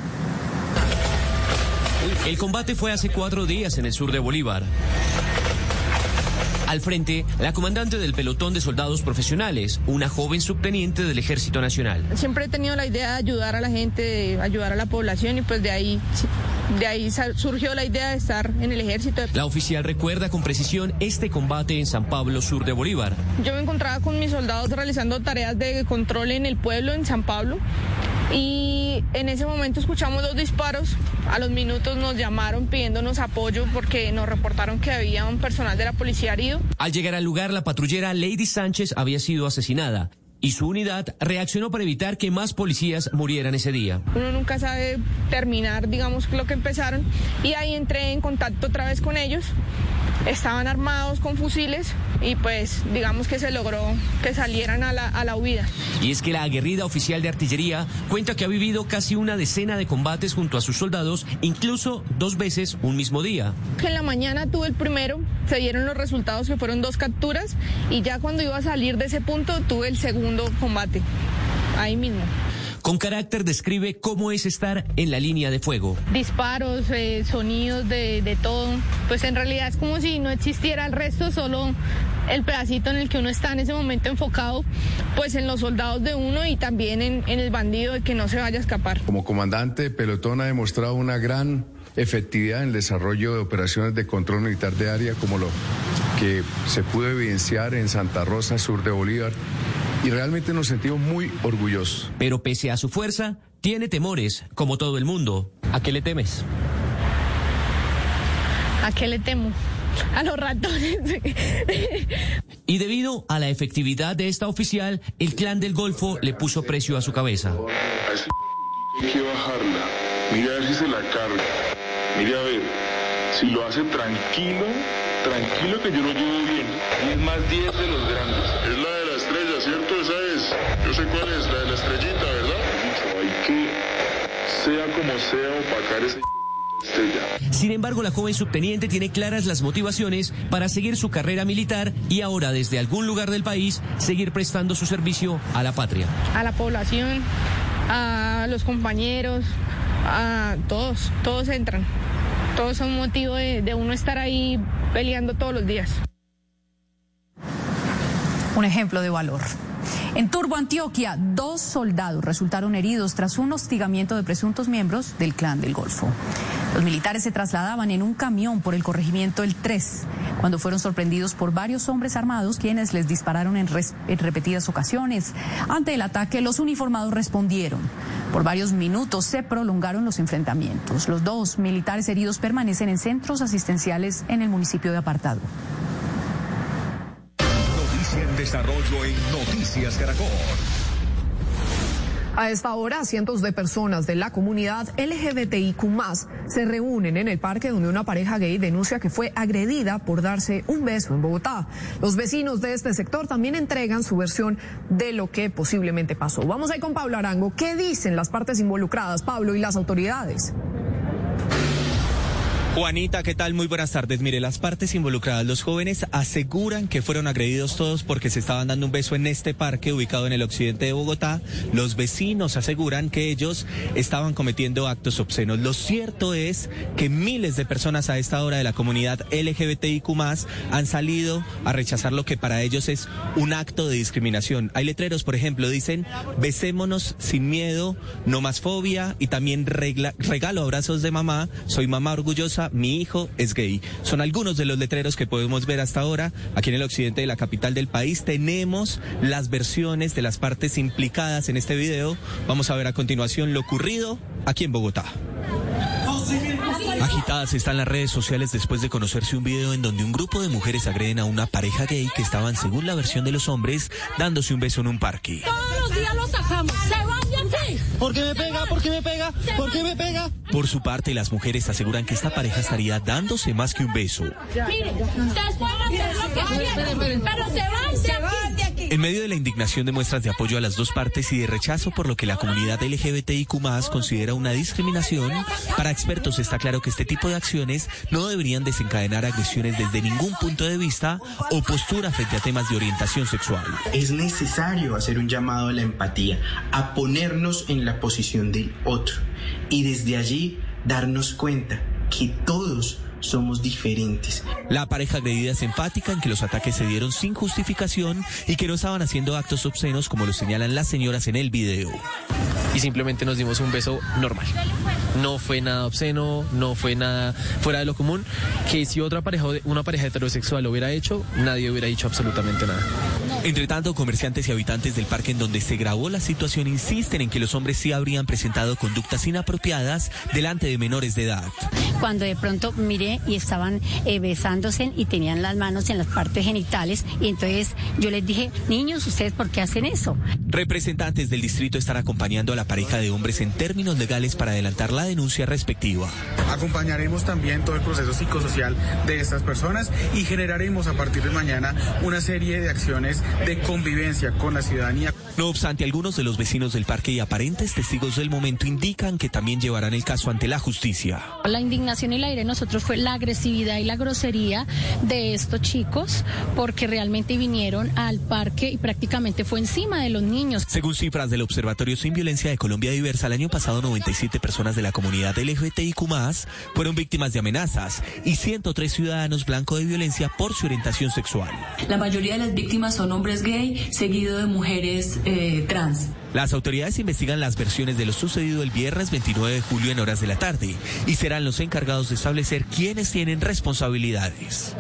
Speaker 52: El combate fue hace cuatro días en el sur de Bolívar. Al frente, la comandante del pelotón de soldados profesionales, una joven subteniente del Ejército Nacional.
Speaker 55: Siempre he tenido la idea de ayudar a la gente, de ayudar a la población y pues de ahí, de ahí surgió la idea de estar en el ejército.
Speaker 52: La oficial recuerda con precisión este combate en San Pablo, sur de Bolívar.
Speaker 55: Yo me encontraba con mis soldados realizando tareas de control en el pueblo, en San Pablo. Y en ese momento escuchamos dos disparos. A los minutos nos llamaron pidiéndonos apoyo porque nos reportaron que había un personal de la policía herido.
Speaker 52: Al llegar al lugar, la patrullera Lady Sánchez había sido asesinada y su unidad reaccionó para evitar que más policías murieran ese día.
Speaker 55: Uno nunca sabe terminar, digamos, lo que empezaron y ahí entré en contacto otra vez con ellos. Estaban armados con fusiles y pues digamos que se logró que salieran a la, a la huida.
Speaker 52: Y es que la aguerrida oficial de artillería cuenta que ha vivido casi una decena de combates junto a sus soldados, incluso dos veces un mismo día.
Speaker 55: En la mañana tuve el primero, se dieron los resultados que fueron dos capturas y ya cuando iba a salir de ese punto tuve el segundo combate, ahí mismo.
Speaker 52: Con carácter describe cómo es estar en la línea de fuego.
Speaker 55: Disparos, eh, sonidos de, de todo. Pues en realidad es como si no existiera el resto, solo el pedacito en el que uno está en ese momento enfocado, pues en los soldados de uno y también en, en el bandido de que no se vaya a escapar.
Speaker 48: Como comandante, Pelotón ha demostrado una gran efectividad en el desarrollo de operaciones de control militar de área, como lo que se pudo evidenciar en Santa Rosa, sur de Bolívar, y realmente nos sentimos muy orgullosos.
Speaker 52: Pero pese a su fuerza, tiene temores, como todo el mundo. ¿A qué le temes?
Speaker 55: ¿A qué le temo? A los ratones.
Speaker 52: Y debido a la efectividad de esta oficial, el clan del Golfo le puso precio a su cabeza.
Speaker 56: Hay que bajarla. Mira a ver si se la carga. Mira a ver. Si lo hace tranquilo, tranquilo que yo lo llevo bien. 10 más 10 de los grandes. Es la de la estrella, ¿cierto? Esa es. Yo sé cuál es, la de la estrellita, ¿verdad? Hay que, sea como sea, opacar ese.
Speaker 52: Sin embargo, la joven subteniente tiene claras las motivaciones para seguir su carrera militar y ahora desde algún lugar del país seguir prestando su servicio a la patria.
Speaker 55: A la población, a los compañeros, a todos, todos entran. Todos son motivo de, de uno estar ahí peleando todos los días.
Speaker 38: Un ejemplo de valor. En Turbo, Antioquia, dos soldados resultaron heridos tras un hostigamiento de presuntos miembros del Clan del Golfo. Los militares se trasladaban en un camión por el corregimiento El 3, cuando fueron sorprendidos por varios hombres armados quienes les dispararon en, en repetidas ocasiones. Ante el ataque, los uniformados respondieron. Por varios minutos se prolongaron los enfrentamientos. Los dos militares heridos permanecen en centros asistenciales en el municipio de Apartado.
Speaker 28: Desarrollo en Noticias Caracol.
Speaker 35: A esta hora, cientos de personas de la comunidad LGBTIQ se reúnen en el parque donde una pareja gay denuncia que fue agredida por darse un beso en Bogotá. Los vecinos de este sector también entregan su versión de lo que posiblemente pasó. Vamos ahí con Pablo Arango. ¿Qué dicen las partes involucradas, Pablo, y las autoridades?
Speaker 57: Juanita, ¿qué tal? Muy buenas tardes. Mire, las partes involucradas, los jóvenes aseguran que fueron agredidos todos porque se estaban dando un beso en este parque ubicado en el occidente de Bogotá. Los vecinos aseguran que ellos estaban cometiendo actos obscenos. Lo cierto es que miles de personas a esta hora de la comunidad LGBTIQ han salido a rechazar lo que para ellos es un acto de discriminación. Hay letreros, por ejemplo, dicen besémonos sin miedo, no más fobia y también regla- regalo abrazos de mamá, soy mamá orgullosa, mi hijo es gay. Son algunos de los letreros que podemos ver hasta ahora. Aquí en el occidente de la capital del país tenemos las versiones de las partes implicadas en este video. Vamos a ver a continuación lo ocurrido aquí en Bogotá. Agitadas están las redes sociales después de conocerse un video en donde un grupo de mujeres agreden a una pareja gay que estaban, según la versión de los hombres, dándose un beso en un parque.
Speaker 58: Todos los días lo sacamos. Se van de aquí. ¿Por qué me pega? ¿Por qué me pega? ¿Por qué me pega?
Speaker 57: Por su parte, las mujeres aseguran que esta pareja estaría dándose más que un beso.
Speaker 58: Miren, ustedes pueden hacer lo que quieran, pero se van de aquí.
Speaker 57: En medio de la indignación de muestras de apoyo a las dos partes y de rechazo por lo que la comunidad LGBTIQ considera una discriminación, para expertos está claro que este tipo de acciones no deberían desencadenar agresiones desde ningún punto de vista o postura frente a temas de orientación sexual.
Speaker 59: Es necesario hacer un llamado a la empatía, a ponernos en la posición del otro y desde allí darnos cuenta que todos somos diferentes.
Speaker 57: La pareja agredida es enfática en que los ataques se dieron sin justificación y que no estaban haciendo actos obscenos como lo señalan las señoras en el video.
Speaker 60: y simplemente nos dimos un beso normal. No fue nada obsceno, no fue nada fuera de lo común, que si otra pareja, una pareja heterosexual lo hubiera hecho, nadie hubiera dicho absolutamente nada.
Speaker 57: Entre tanto, comerciantes y habitantes del parque en donde se grabó la situación insisten en que los hombres sí habrían presentado conductas inapropiadas delante de menores de edad.
Speaker 61: Cuando de pronto miré y estaban eh, besándose y tenían las manos en las partes genitales y entonces yo les dije, niños, ¿ustedes por qué hacen eso?
Speaker 57: Representantes del distrito están acompañando a la pareja de hombres en términos legales para adelantar la denuncia respectiva.
Speaker 62: Acompañaremos también todo el proceso psicosocial de estas personas y generaremos a partir de mañana una serie de acciones de convivencia con la ciudadanía.
Speaker 57: No obstante, algunos de los vecinos del parque y aparentes testigos del momento indican que también llevarán el caso ante la justicia.
Speaker 63: La indignación y la ira de nosotros fue la agresividad y la grosería de estos chicos porque realmente vinieron al parque y prácticamente fue encima de los niños.
Speaker 57: Según cifras del Observatorio Sin Violencia de Colombia Diversa, el año pasado 97 personas de la comunidad LGBTIQ fueron víctimas de amenazas y 103 ciudadanos blancos de violencia por su orientación sexual.
Speaker 64: La mayoría de las víctimas son hombres gay, seguido de mujeres eh, trans.
Speaker 57: Las autoridades investigan las versiones de lo sucedido el viernes 29 de julio en horas de la tarde y serán los encargados de establecer quiénes tienen responsabilidades.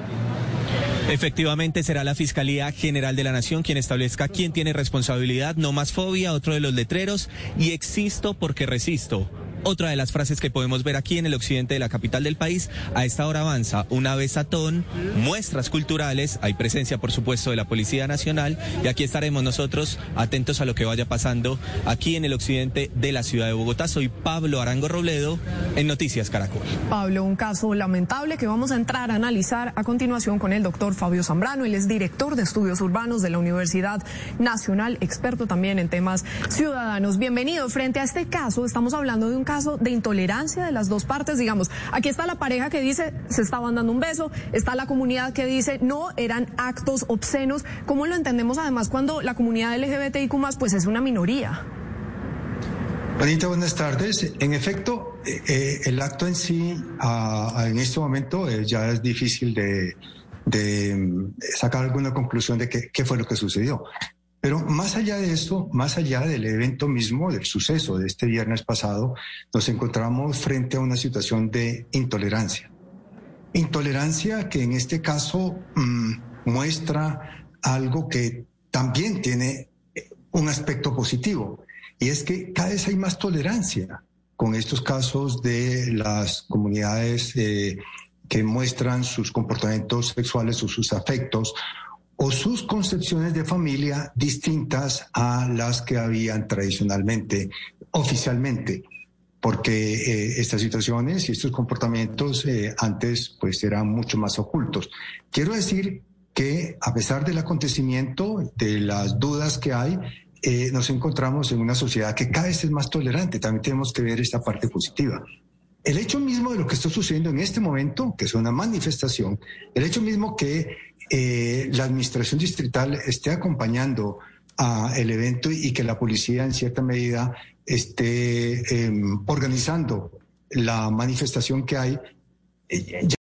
Speaker 57: Efectivamente, será la Fiscalía General de la Nación quien establezca quién tiene responsabilidad, no más fobia, otro de los letreros, y existo porque resisto. Otra de las frases que podemos ver aquí en el occidente de la capital del país. A esta hora avanza una besatón, muestras culturales, hay presencia por supuesto de la Policía Nacional y aquí estaremos nosotros atentos a lo que vaya pasando aquí en el occidente de la ciudad de Bogotá. Soy Pablo Arango Robledo en Noticias Caracol.
Speaker 35: Pablo, un caso lamentable que vamos a entrar a analizar a continuación con el doctor Fabio Zambrano. Él es director de estudios urbanos de la Universidad Nacional, experto también en temas ciudadanos. Bienvenido. Frente a este caso, estamos hablando de un caso de intolerancia de las dos partes. Digamos, aquí está la pareja que dice se estaban dando un beso, está la comunidad que dice no, eran actos obscenos. ¿Cómo lo entendemos además cuando la comunidad LGBTIQ pues es una minoría?
Speaker 65: Bonita, buenas tardes. En efecto, eh, eh, el acto en sí, ah, en este momento, eh, ya es difícil de, mm, sacar alguna conclusión de qué fue lo que sucedió. Pero más allá de esto, más allá del evento mismo, del suceso de este viernes pasado, nos encontramos frente a una situación de intolerancia. Intolerancia que en este caso mm, muestra algo que también tiene un aspecto positivo, y es que cada vez hay más tolerancia con estos casos de las comunidades eh, que muestran sus comportamientos sexuales o sus afectos o sus concepciones de familia distintas a las que habían tradicionalmente, oficialmente, porque eh, estas situaciones y estos comportamientos eh, antes pues eran mucho más ocultos. Quiero decir que a pesar del acontecimiento, de las dudas que hay, eh, nos encontramos en una sociedad que cada vez es más tolerante. También tenemos que ver esta parte positiva. El hecho mismo de lo que está sucediendo en este momento, que es una manifestación, el hecho mismo que eh, la administración distrital esté acompañando a el evento y que la policía en cierta medida esté em, organizando la manifestación que hay, eh,